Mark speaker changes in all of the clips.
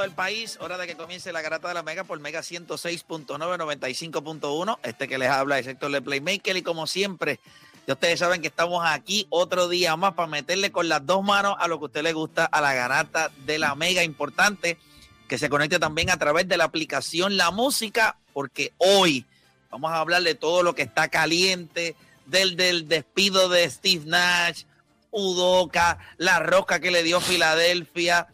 Speaker 1: Todo el país. Hora de que comience la garata de la Mega por Mega 106.9, 95.1. Este que les habla es Héctor Le Playmaker. Y como siempre, ya ustedes saben que estamos aquí otro día más para meterle con las dos manos a lo que usted le gusta a la garata de la Mega. Importante que se conecte también a través de la aplicación La Música, porque hoy vamos a hablar de todo lo que está caliente, del, del despido de Steve Nash, Udoca, la roca que le dio Filadelfia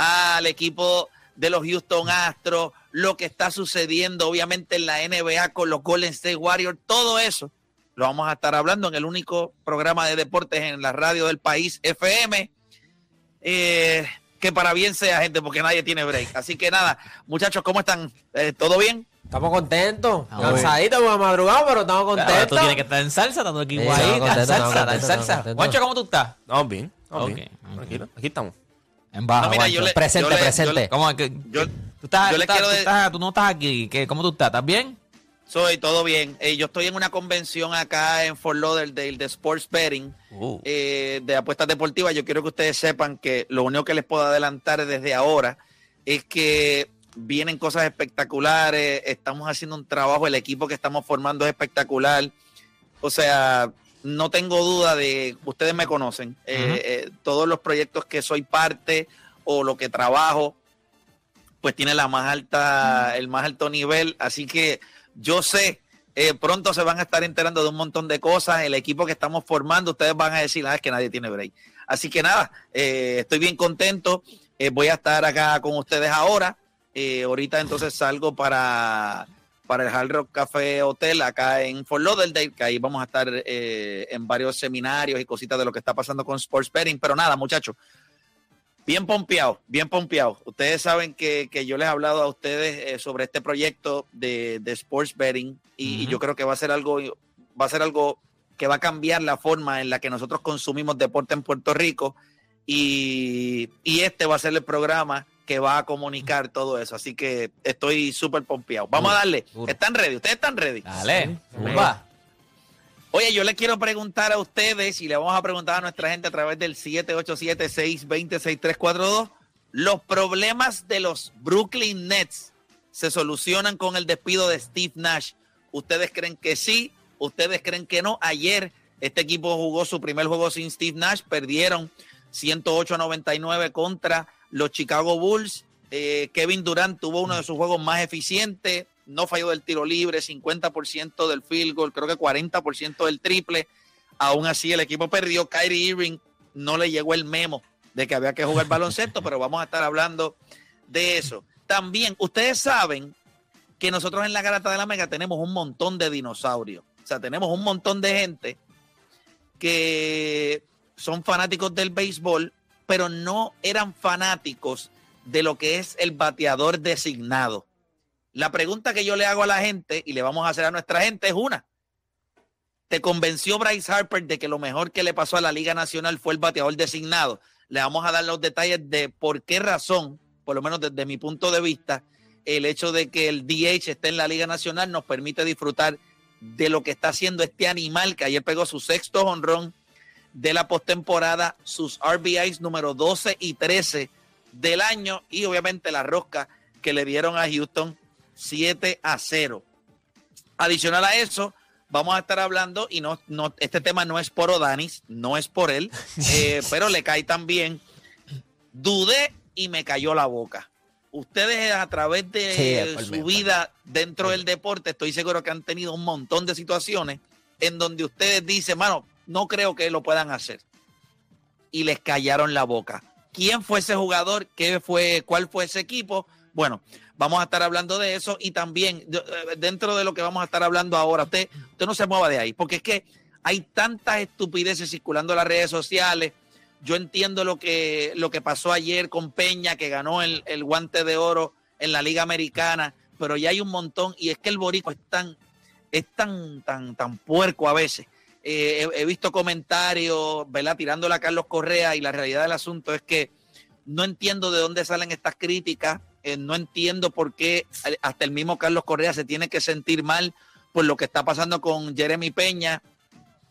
Speaker 1: al equipo de los Houston Astros, lo que está sucediendo obviamente en la NBA con los Golden State Warriors, todo eso lo vamos a estar hablando en el único programa de deportes en la radio del país FM. Eh, que para bien sea, gente, porque nadie tiene break. Así que nada, muchachos, ¿cómo están? Eh, ¿Todo bien?
Speaker 2: Estamos contentos.
Speaker 3: Bien.
Speaker 2: Cansaditos, hemos madrugado, pero estamos contentos.
Speaker 3: tú tienes que estar en salsa, tanto aquí
Speaker 2: Sí,
Speaker 3: guay,
Speaker 2: contentos,
Speaker 3: salsa, en salsa. Juancho, ¿cómo tú estás?
Speaker 4: Estamos bien. Tranquilo, aquí estamos.
Speaker 3: En baja,
Speaker 1: No, mira, yo le-
Speaker 2: Presente,
Speaker 1: yo le-
Speaker 2: presente.
Speaker 1: yo le-
Speaker 3: ¿Cómo es que
Speaker 1: Yo,
Speaker 3: tú estás,
Speaker 1: yo
Speaker 3: tú,
Speaker 1: le
Speaker 3: estás,
Speaker 1: quiero
Speaker 3: tú
Speaker 1: de-
Speaker 3: estás- tú no estás aquí? ¿Qué, ¿Cómo tú estás? ¿Estás bien?
Speaker 1: soy todo bien. Eh, yo estoy en una convención acá en Fort Lauderdale de Sports Betting.
Speaker 3: Uh,
Speaker 1: eh, de apuestas deportivas, yo quiero que ustedes sepan que lo único que les puedo adelantar desde ahora es que vienen cosas espectaculares, estamos haciendo un trabajo, el equipo que estamos formando es espectacular. O sea, no tengo duda de, ustedes me conocen, eh, eh, todos los proyectos que soy parte o lo que trabajo, pues tiene la más alta, el más alto nivel, así que yo sé eh, pronto se van a estar enterando de un montón de cosas. El equipo que estamos formando, ustedes van a decir, ah, es que nadie tiene break. Así que nada, estoy bien contento. Voy a estar acá con ustedes ahora. Ahorita entonces salgo para, para el Hard Rock Café Hotel acá en Fort Lauderdale, que ahí vamos a estar eh, en varios seminarios y cositas de lo que está pasando con Sports Betting. Pero nada, muchachos, bien pompeado, bien pompeado. Ustedes saben que, que yo les he hablado a ustedes eh, sobre este proyecto de, de Sports Betting y, y yo creo que va a ser algo, va a ser algo que va a cambiar la forma en la que nosotros consumimos deporte en Puerto Rico y, y este va a ser el programa que va a comunicar todo eso. Así que estoy súper pompeado. Vamos a darle. ¿Están ready? ¿Ustedes están ready?
Speaker 3: dale,
Speaker 2: Sí,
Speaker 3: zumba.
Speaker 1: Oye, yo le quiero preguntar a ustedes y le vamos a preguntar a nuestra gente a través del 787-620-6342. ¿Los problemas de los Brooklyn Nets se solucionan con el despido de Steve Nash? ¿Ustedes creen que sí? ¿Ustedes creen que no? Ayer este equipo jugó su primer juego sin Steve Nash, perdieron 108 a 99 contra los Chicago Bulls. Eh, Kevin Durant tuvo uno de sus juegos más eficientes, no falló del tiro libre, 50% del field goal, creo que 40% del triple. Aún así, el equipo perdió. Kyrie Irving no le llegó el memo de que había que jugar baloncesto, pero vamos a estar hablando de eso. También, ustedes saben que nosotros en la Garata de la Mega tenemos un montón de dinosaurios. O sea, tenemos un montón de gente que son fanáticos del béisbol, pero no eran fanáticos de lo que es el bateador designado. La pregunta que yo le hago a la gente y le vamos a hacer a nuestra gente es una. ¿Te convenció Bryce Harper de que lo mejor que le pasó a la Liga Nacional fue el bateador designado? Le vamos a dar los detalles de por qué razón, por lo menos desde mi punto de vista, el hecho de que el DH esté en la Liga Nacional nos permite disfrutar de lo que está haciendo este animal que ayer pegó su sexto honrón de la postemporada, sus RBIs número 12 y 13 del año y obviamente la rosca que le dieron a Houston 7 a 0. Adicional a eso, vamos a estar hablando, y no, no, este tema no es por Odanis, no es por él, eh, pero le cae también. Dudé y me cayó la boca. Ustedes a través de
Speaker 2: Sí,
Speaker 1: su
Speaker 2: mí,
Speaker 1: vida dentro del deporte, estoy seguro que han tenido un montón de situaciones en donde ustedes dicen, mano, no creo que lo puedan hacer. Y les callaron la boca. ¿Quién fue ese jugador? ¿Qué fue? ¿Cuál fue ese equipo? Bueno, vamos a estar hablando de eso y también eh, dentro de lo que vamos a estar hablando ahora, usted, usted no se mueva de ahí, porque es que hay tantas estupideces circulando en las redes sociales. Yo entiendo lo que, lo que pasó ayer con Peña, que ganó el, el guante de oro en la Liga Americana, pero ya hay un montón, y es que el boricua es tan, es tan, tan, tan puerco a veces. Eh, he, visto comentarios, ¿verdad? Tirándole a Carlos Correa, y la realidad del asunto es que no entiendo de dónde salen estas críticas, eh, no entiendo por qué hasta el mismo Carlos Correa se tiene que sentir mal por lo que está pasando con Jeremy Peña,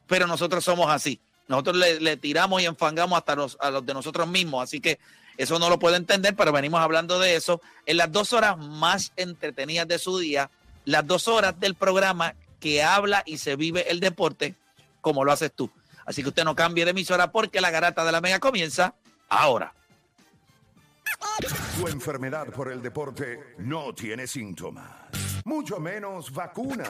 Speaker 1: pero nosotros somos así. Nosotros le, le tiramos y enfangamos hasta los, a los de nosotros mismos, así que eso no lo puedo entender, pero venimos hablando de eso en las dos horas más entretenidas de su día, las dos horas del programa que habla y se vive el deporte como lo haces tú. Así que usted no cambie de emisora porque la garata de la mega comienza ahora.
Speaker 4: Tu enfermedad por el deporte no tiene síntomas, mucho menos vacuna.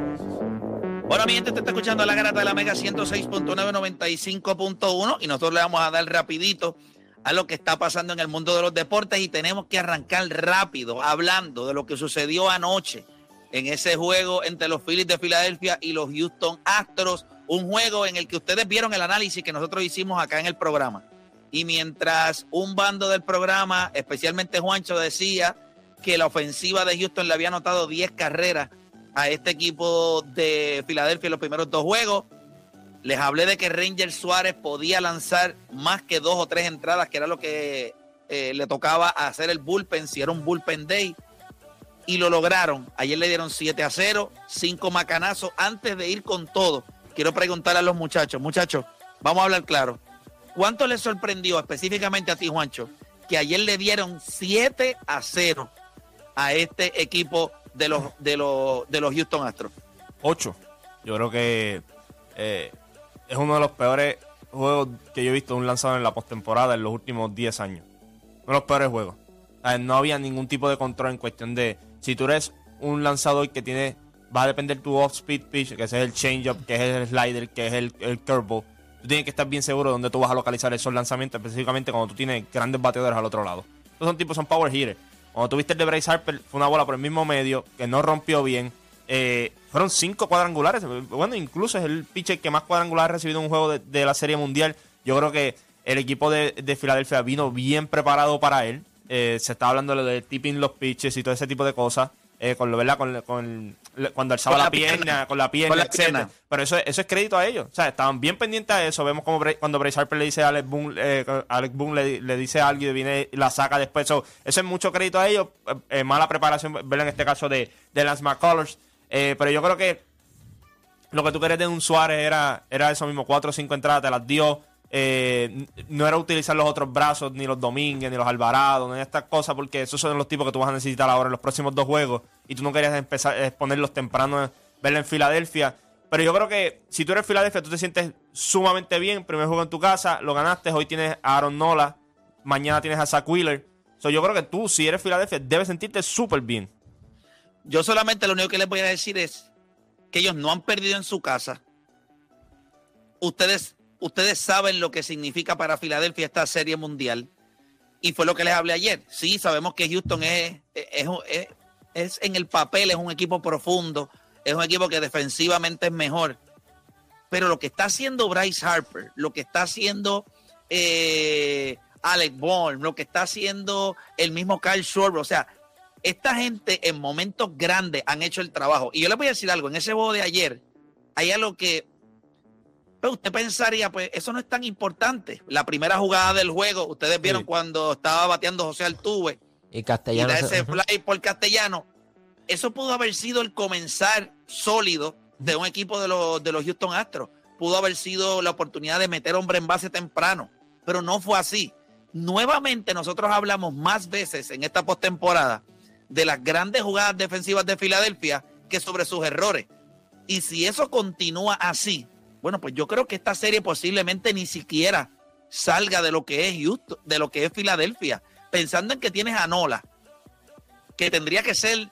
Speaker 1: Bueno, mi gente, te está escuchando la garata de la Mega 106.995.1 y nosotros le vamos a dar rapidito a lo que está pasando en el mundo de los deportes y tenemos que arrancar rápido hablando de lo que sucedió anoche en ese juego entre los Phillies de Filadelfia y los Houston Astros, un juego en el que ustedes vieron el análisis que nosotros hicimos acá en el programa. Y mientras un bando del programa, especialmente Juancho, decía que la ofensiva de Houston le había anotado 10 carreras a este equipo de Filadelfia en los primeros dos juegos. Les hablé de que Ranger Suárez podía lanzar más que dos o tres entradas, que era lo que eh, le tocaba hacer el bullpen, si era un bullpen day. Y lo lograron. Ayer le dieron 7 a 0, 5 macanazos. Antes de ir con todo, quiero preguntar a los muchachos, muchachos, vamos a hablar claro. ¿Cuánto les sorprendió específicamente a ti, Juancho, que ayer le dieron 7 a 0 a este equipo de los, de los, de los Houston Astros?
Speaker 5: 8. Yo creo que eh, es uno de los peores juegos que yo he visto un lanzador en la postemporada en los últimos 10 años. Uno de los peores juegos. No había ningún tipo de control en cuestión de si tú eres un lanzador que tiene va a depender tu off-speed pitch, que ese es el changeup, que es el slider, que es el, el curveball. Tú tienes que estar bien seguro de dónde tú vas a localizar esos lanzamientos, específicamente cuando tú tienes grandes bateadores al otro lado. Estos son tipos, son power hitters. Cuando tuviste el de Bryce Harper, fue una bola por el mismo medio, que no rompió bien. Eh, fueron cinco cuadrangulares. Bueno, incluso es el pitcher que más cuadrangulares ha recibido en un juego de, la Serie Mundial. Yo creo que el equipo de, de Filadelfia vino bien preparado para él. Eh, se está hablando de, de tipping los pitches y todo ese tipo de cosas. Eh, con lo, ¿verdad? Con, con- cuando alzaba la,
Speaker 1: la
Speaker 5: pierna, con la pierna,
Speaker 1: Con la pierna.
Speaker 5: Pero eso, eso es crédito a ellos. O sea, estaban bien pendientes a eso. Vemos como cuando Bryce Harper le dice a Alex Boone, eh, Alex Boone le, le dice a alguien y viene y la saca después. So, eso es mucho crédito a ellos. Eh, eh, mala preparación, ¿verdad? En este caso de, de Lance McCullers. Pero yo creo que lo que tú querías de un Suárez era, era eso mismo, cuatro o cinco entradas, te las dio. Eh, no era utilizar los otros brazos, ni los Domínguez, ni los Alvarado, ni estas cosas, porque esos son los tipos que tú vas a necesitar ahora en los próximos dos juegos. Y tú no querías empezar a exponerlos temprano, verla en Filadelfia. Pero yo creo que si tú eres Filadelfia, tú te sientes sumamente bien. Primer juego en tu casa, lo ganaste. Hoy tienes a Aaron Nola. Mañana tienes a Zach Wheeler. So, yo creo que tú, si eres Filadelfia, debes sentirte súper bien.
Speaker 1: Yo solamente lo único que les voy a decir es que ellos no han perdido en su casa. Ustedes, ustedes saben lo que significa para Filadelfia esta serie mundial. Y fue lo que les hablé ayer. Sí, sabemos que Houston es, es, es, en el papel, es un equipo profundo, es un equipo que defensivamente es mejor. Pero lo que está haciendo Bryce Harper, lo que está haciendo eh, Alec Bourne, lo que está haciendo el mismo Kyle Schwarber, o sea, esta gente en momentos grandes han hecho el trabajo. Y yo les voy a decir algo, en ese juego de ayer, hay algo que pues usted pensaría, pues eso no es tan importante. La primera jugada del juego, ustedes vieron
Speaker 2: Sí.
Speaker 1: cuando estaba bateando José Altuve
Speaker 2: Y
Speaker 1: y
Speaker 2: Castellano.
Speaker 1: da
Speaker 2: se-
Speaker 1: ese fly por castellano. Eso pudo haber sido el comenzar sólido de un equipo de los, de los Houston Astros. Pudo haber sido la oportunidad de meter hombre en base temprano, pero no fue así. Nuevamente nosotros hablamos más veces en esta postemporada de las grandes jugadas defensivas de Filadelfia que sobre sus errores. Y si eso continúa así, bueno, pues yo creo que esta serie posiblemente ni siquiera salga de lo que es Houston, de lo que es Filadelfia, pensando en que tienes a Nola, que tendría que ser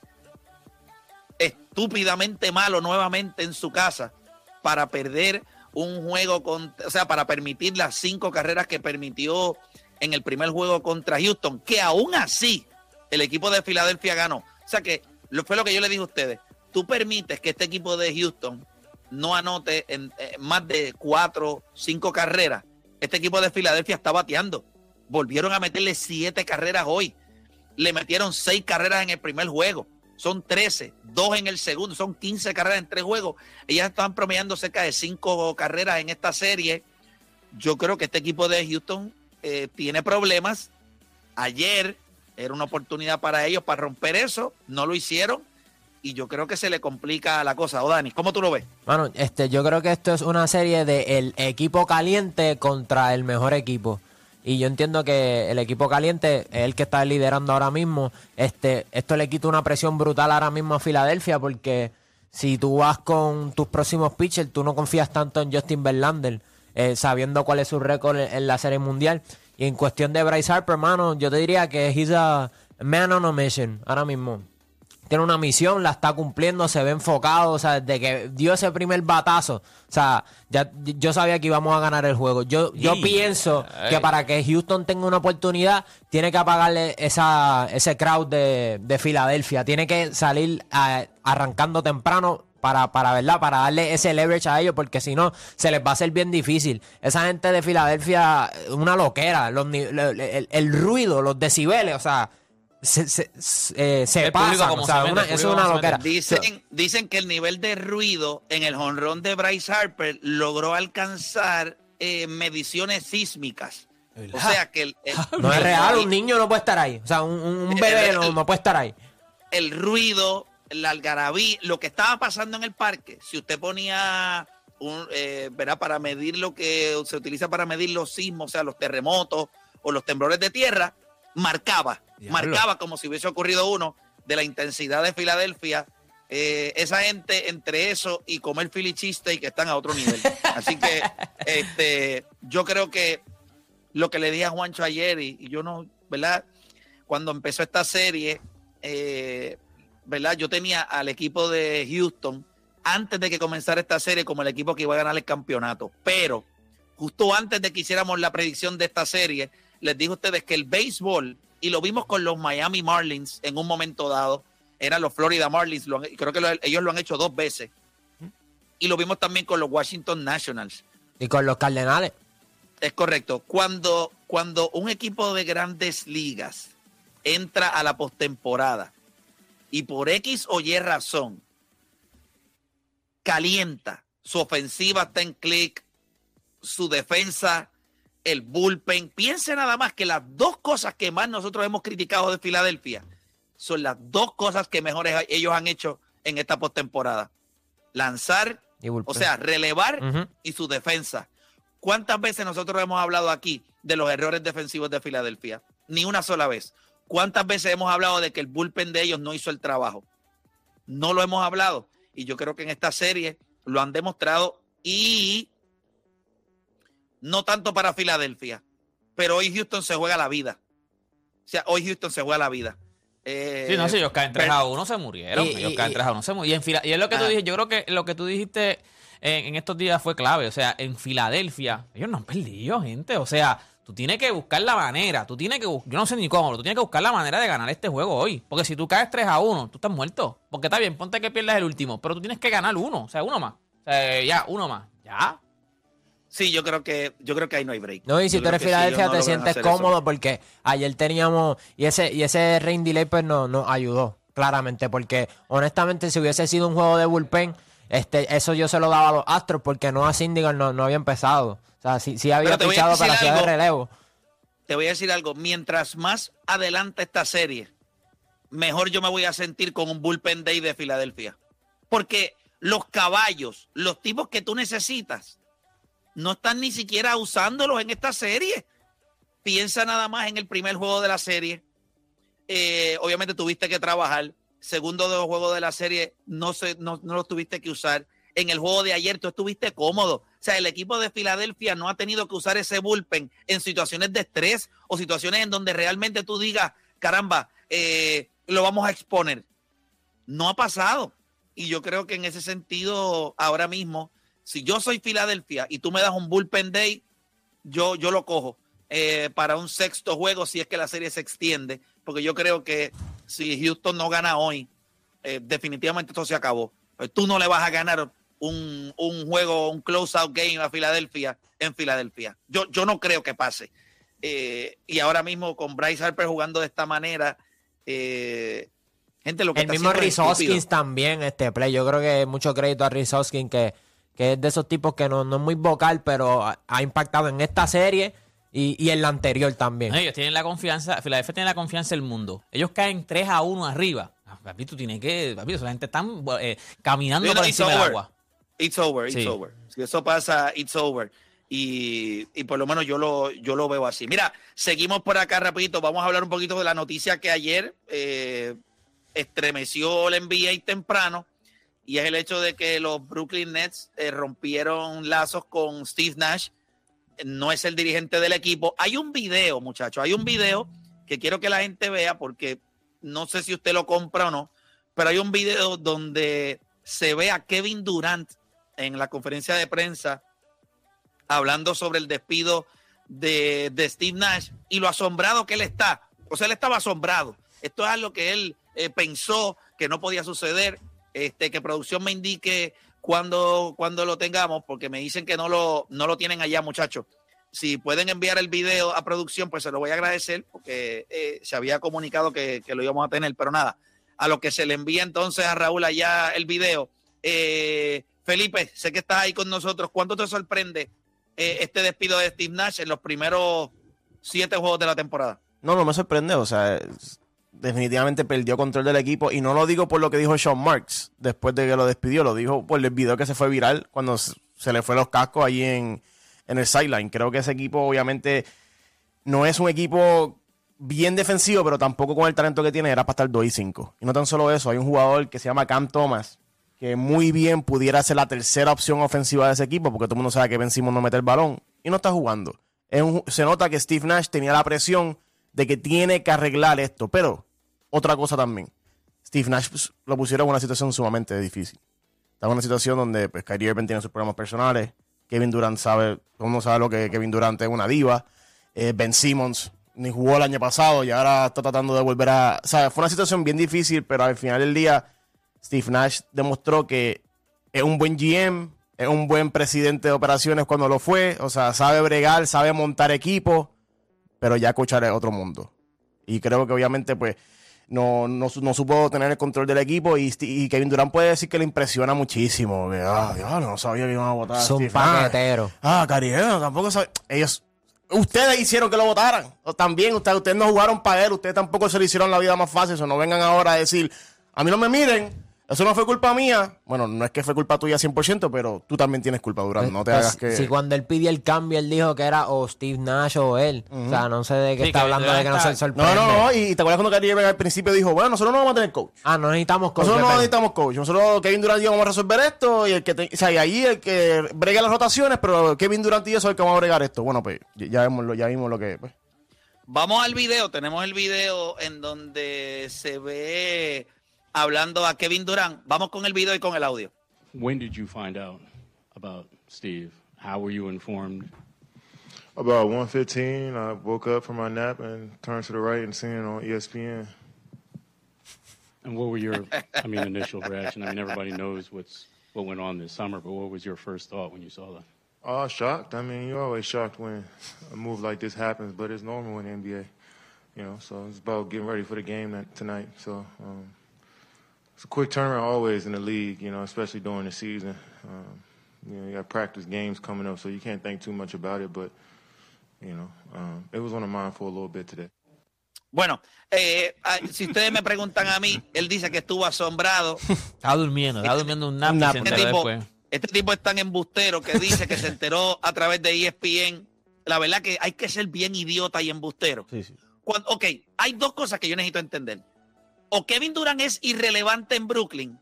Speaker 1: estúpidamente malo nuevamente en su casa para perder un juego con, o sea, para permitir las cinco carreras que permitió en el primer juego contra Houston, que aún así el equipo de Filadelfia ganó. O sea que fue lo que yo le dije a ustedes. Tú permites que este equipo de Houston no anote en eh, más de cuatro, cinco carreras. Este equipo de Filadelfia está bateando. Volvieron a meterle siete carreras hoy. Le metieron seis carreras en el primer juego. Son 13, dos en el segundo, son 15 carreras en tres juegos. Ellas están promediando cerca de cinco carreras en esta serie. Yo creo que este equipo de Houston eh, tiene problemas. Ayer era una oportunidad para ellos para romper eso. No lo hicieron. Y yo creo que se le complica la cosa. O Dani, ¿cómo tú lo ves?
Speaker 2: Mano, este, yo creo que esto es una serie de el equipo caliente contra el mejor equipo. Y yo entiendo que el equipo caliente es el que está liderando ahora mismo. Este, esto le quita una presión brutal ahora mismo a Filadelfia porque si tú vas con tus próximos pitchers, tú no confías tanto en Justin Verlander, eh, sabiendo cuál es su récord en, la serie mundial. Y en cuestión de Bryce Harper, mano, yo te diría que he's a man on a mission ahora mismo tiene una misión, la está cumpliendo, se ve enfocado, o sea, desde que dio ese primer batazo, o sea, ya yo sabía que íbamos a ganar el juego. Yo, yo pienso que para que Houston tenga una oportunidad, tiene que apagarle esa, ese crowd de, de Filadelfia, tiene que salir a- arrancando temprano para, para, ¿verdad? Para darle ese leverage a ellos, porque si no, se les va a hacer bien difícil. Esa gente de Filadelfia, una loquera, los, el, el- el ruido, los decibeles, o sea, se, se, se, eh, se o sea,
Speaker 3: se mete,
Speaker 2: una- eso es una loquera.
Speaker 1: Dicen, dicen que el nivel de ruido en el jonrón de Bryce Harper logró alcanzar eh, mediciones sísmicas. O sea que el, el-
Speaker 2: No es real, un niño no puede estar ahí. O sea, un, un- un bebé no, no puede estar ahí.
Speaker 1: el ruido, la algarabía, lo que estaba pasando en el parque, si usted ponía un, eh, ¿verdad? para medir lo que se utiliza para medir los sismos, o sea, los terremotos o los temblores de tierra, marcaba,
Speaker 5: Diablo.
Speaker 1: marcaba como si hubiese ocurrido uno de la intensidad de Filadelfia. Eh, esa gente entre eso y comer Philly cheesesteak que están a otro nivel. Así que este, yo creo que lo que le dije a Juancho ayer y, y yo no, ¿verdad? Cuando empezó esta serie, eh, ¿verdad? Yo tenía al equipo de Houston antes de que comenzara esta serie como el equipo que iba a ganar el campeonato. Pero justo antes de que hiciéramos la predicción de esta serie, les dije a ustedes que el béisbol, y lo vimos con los Miami Marlins en un momento dado, eran los Florida Marlins, lo creo que lo- ellos lo han hecho dos veces. Y lo vimos también con los Washington Nationals.
Speaker 2: Y con los Cardenales.
Speaker 1: Es correcto. Cuando, cuando un equipo de grandes ligas entra a la postemporada y por X o Y razón calienta, su ofensiva está en clic, su defensa, el bullpen. Piense nada más que las dos cosas que más nosotros hemos criticado de Filadelfia son las dos cosas que mejores ellos han hecho en esta postemporada. Lanzar,
Speaker 2: Y
Speaker 1: o sea, relevar y su defensa. ¿Cuántas veces nosotros hemos hablado aquí de los errores defensivos de Filadelfia? Ni una sola vez. ¿Cuántas veces hemos hablado de que el bullpen de ellos no hizo el trabajo? No lo hemos hablado. Y yo creo que en esta serie lo han demostrado y no tanto para Filadelfia, pero hoy Houston se juega la vida. O sea, hoy Houston se juega la vida. Eh,
Speaker 3: Sí, no, si ellos caen 3
Speaker 1: pero-
Speaker 3: a 1 se murieron.
Speaker 2: Y-
Speaker 3: ellos
Speaker 2: y-
Speaker 3: caen
Speaker 2: y-
Speaker 3: 3 a 1 se murieron. Y, en Fila- y es lo que tú
Speaker 1: Ah.
Speaker 3: dijiste, yo creo que lo que tú dijiste en, en estos días fue clave. O sea, en Filadelfia, ellos no han perdido, gente. O sea, tú tienes que buscar la manera. Tú tienes que yo no sé ni cómo, pero tú tienes que buscar la manera de ganar este juego hoy. Porque si tú caes 3 a 1, tú estás muerto. Porque está bien, ponte que pierdas el último, pero tú tienes que ganar uno. O sea, uno más. O sea, ya, uno más. Ya.
Speaker 1: Sí, yo creo que yo creo que ahí no hay break.
Speaker 2: No, y si
Speaker 1: Yo
Speaker 2: tú eres
Speaker 1: sí,
Speaker 2: Filadelfia
Speaker 1: no
Speaker 2: te sientes
Speaker 1: hacer eso.
Speaker 2: cómodo porque ayer teníamos y ese y ese rain delay pues no nos ayudó claramente porque honestamente si hubiese sido un juego de bullpen este eso yo se lo daba a los Astros porque no a Syndergaard no, no había empezado. O sea, sí, sí había
Speaker 1: decir
Speaker 2: para de
Speaker 1: algo.
Speaker 2: relevo.
Speaker 1: Te voy a decir algo, mientras más adelante esta serie, mejor yo me voy a sentir con un bullpen day de Filadelfia. Porque los caballos, los tipos que tú necesitas, no están ni siquiera usándolos en esta serie. Piensa nada más en el primer juego de la serie. Eh, obviamente tuviste que trabajar. Segundo de los juegos de la serie no, se, no, no los tuviste que usar. En el juego de ayer tú estuviste cómodo. O sea, el equipo de Filadelfia no ha tenido que usar ese bullpen en situaciones de estrés o situaciones en donde realmente tú digas, caramba, eh, lo vamos a exponer. No ha pasado. Y yo creo que en ese sentido, ahora mismo, si yo soy Filadelfia y tú me das un bullpen day, yo, yo lo cojo eh, para un sexto juego si es que la serie se extiende, porque yo creo que si Houston no gana hoy, eh, definitivamente esto se acabó. Eh, Tú no le vas a ganar un, un juego, un close-out game a Filadelfia en Filadelfia. Yo, yo no creo que pase. Eh, y ahora mismo con Bryce Harper jugando de esta manera, eh, gente, lo que
Speaker 2: El mismo. Hoskins también, este play. Yo creo que mucho crédito a Rhys Hoskins, que, que es de esos tipos que no, no es muy vocal, pero ha, ha impactado en esta serie y, y en la anterior también.
Speaker 3: Ellos tienen la confianza, Filadelfia tiene la confianza del mundo. Ellos caen 3 a 1 arriba. Ah, Papi, tú tienes que. Papi, esa gente está eh, caminando
Speaker 1: No,
Speaker 3: por
Speaker 1: it's
Speaker 3: encima del
Speaker 1: over.
Speaker 3: agua.
Speaker 1: It's over, it's
Speaker 3: Sí.
Speaker 1: over. Si eso pasa, it's over. Y, y por lo menos yo lo, yo lo veo así. Mira, seguimos por acá rapidito. Vamos a hablar un poquito de la noticia que ayer eh, estremeció el NBA temprano. Y es el hecho de que los Brooklyn Nets eh, rompieron lazos con Steve Nash. No es el dirigente del equipo. Hay un video, muchachos. Hay un video que quiero que la gente vea porque no sé si usted lo compra o no. Pero hay un video donde se ve a Kevin Durant en la conferencia de prensa hablando sobre el despido de, Steve Nash y lo asombrado que él está. O sea, él estaba asombrado. Esto es algo que él eh, pensó que no podía suceder. Este, que producción me indique cuando, cuando lo tengamos, porque me dicen que no lo, no lo tienen allá, muchachos. Si pueden enviar el video a producción, pues se lo voy a agradecer, porque eh, se había comunicado que, que lo íbamos a tener, pero nada, a lo que se le envía entonces a Raúl allá el video. Eh, Felipe, sé que estás ahí con nosotros. ¿Cuánto te sorprende eh, este despido de Steve Nash en los primeros siete juegos de la temporada?
Speaker 6: No, no me sorprende. O sea, definitivamente perdió control del equipo. Y no lo digo por lo que dijo Sean Marks después de que lo despidió. Lo dijo por el video que se fue viral cuando se le fue los cascos allí en, en el sideline. Creo que ese equipo, obviamente, no es un equipo bien defensivo, pero tampoco con el talento que tiene era para estar 2 y 5. Y no tan solo eso, hay un jugador que se llama Cam Thomas, que muy bien pudiera ser la tercera opción ofensiva de ese equipo, porque todo el mundo sabe que Ben Simmons no mete el balón y no está jugando. Se nota que Steve Nash tenía la presión de que tiene que arreglar esto, pero otra cosa también. Steve Nash pues, lo pusieron en una situación sumamente difícil. Está en una situación donde pues, Kyrie Irving tiene sus problemas personales. Kevin Durant sabe, todo sabe lo que Kevin Durant es una diva. Eh, ben Simmons ni jugó el año pasado y ahora está tratando de volver a. ¿sabes? Fue una situación bien difícil, pero al final del día, Steve Nash demostró que es un buen GM, es un buen presidente de operaciones cuando lo fue. O sea, sabe bregar, sabe montar equipo, pero ya coachar es otro mundo. Y creo que obviamente, pues, no, no, no supo tener el control del equipo y, Kevin Durant puede decir que le impresiona muchísimo. Que, ah, diablo, no sabía que iban a votar.
Speaker 2: un
Speaker 6: Steve Nash.
Speaker 2: paquetero.
Speaker 6: Ah, Caribe, tampoco sabe. Ellos, ustedes hicieron que lo votaran. O también, ustedes, ustedes no jugaron para él, ustedes tampoco se le hicieron la vida más fácil. Eso no vengan ahora a decir, a mí no me miren, Eso no fue culpa mía. Bueno, no es que fue culpa tuya 100%, pero tú también tienes culpa, Durant. No te
Speaker 2: Pues,
Speaker 6: hagas que...
Speaker 2: Si cuando él pidió el cambio, él dijo que era o Steve Nash o él. O sea, no sé de qué
Speaker 3: Sí,
Speaker 2: está
Speaker 3: que
Speaker 2: hablando de que no se sorprende.
Speaker 6: No, no, no. Y te acuerdas cuando Kyrie al principio dijo, bueno, nosotros no vamos a tener coach.
Speaker 2: Ah, no necesitamos coach,
Speaker 6: Nosotros no necesitamos coach. Nosotros, Kevin Durant y yo vamos a resolver esto. Y el que te- o sea, y ahí el que brega las rotaciones, pero Kevin Durant y yo son el que vamos a bregar esto. Bueno, pues ya, ya vimos lo, ya vimos lo que pues.
Speaker 1: Vamos al video, tenemos el video en donde se ve hablando a Kevin Durant. Vamos con el video y con el audio.
Speaker 7: When did you find out about Steve? How were you informed?
Speaker 8: About 1:15, I woke up from my nap and turned to the right and seen it on ESPN.
Speaker 7: And what were your, I mean, initial reaction? I mean, everybody knows what's what went on this summer, but what was your first thought when you saw that?
Speaker 8: Oh, shocked. I mean, you're always shocked when a move like this happens, but it's normal in the NBA. You know, so it's about getting ready for the game that, tonight. So um, it's a quick turnaround always in the league. You know, especially during the season. Um, you know, you got practice games coming up, so you can't think too much about it. But you know, um, it was on the mind for a little bit today.
Speaker 1: Bueno, eh, ah, si ustedes me preguntan a mí, él dice que estuvo asombrado.
Speaker 3: Estaba durmiendo, estaba durmiendo un nap,
Speaker 1: Este
Speaker 3: enteró
Speaker 1: tipo, este tipo es tan embustero que dice que se enteró a través de ESPN. La verdad que hay que ser bien idiota y embustero.
Speaker 6: Sí, sí.
Speaker 1: Cuando- ok, hay dos cosas que yo necesito entender. O Kevin Durant es irrelevante en Brooklyn,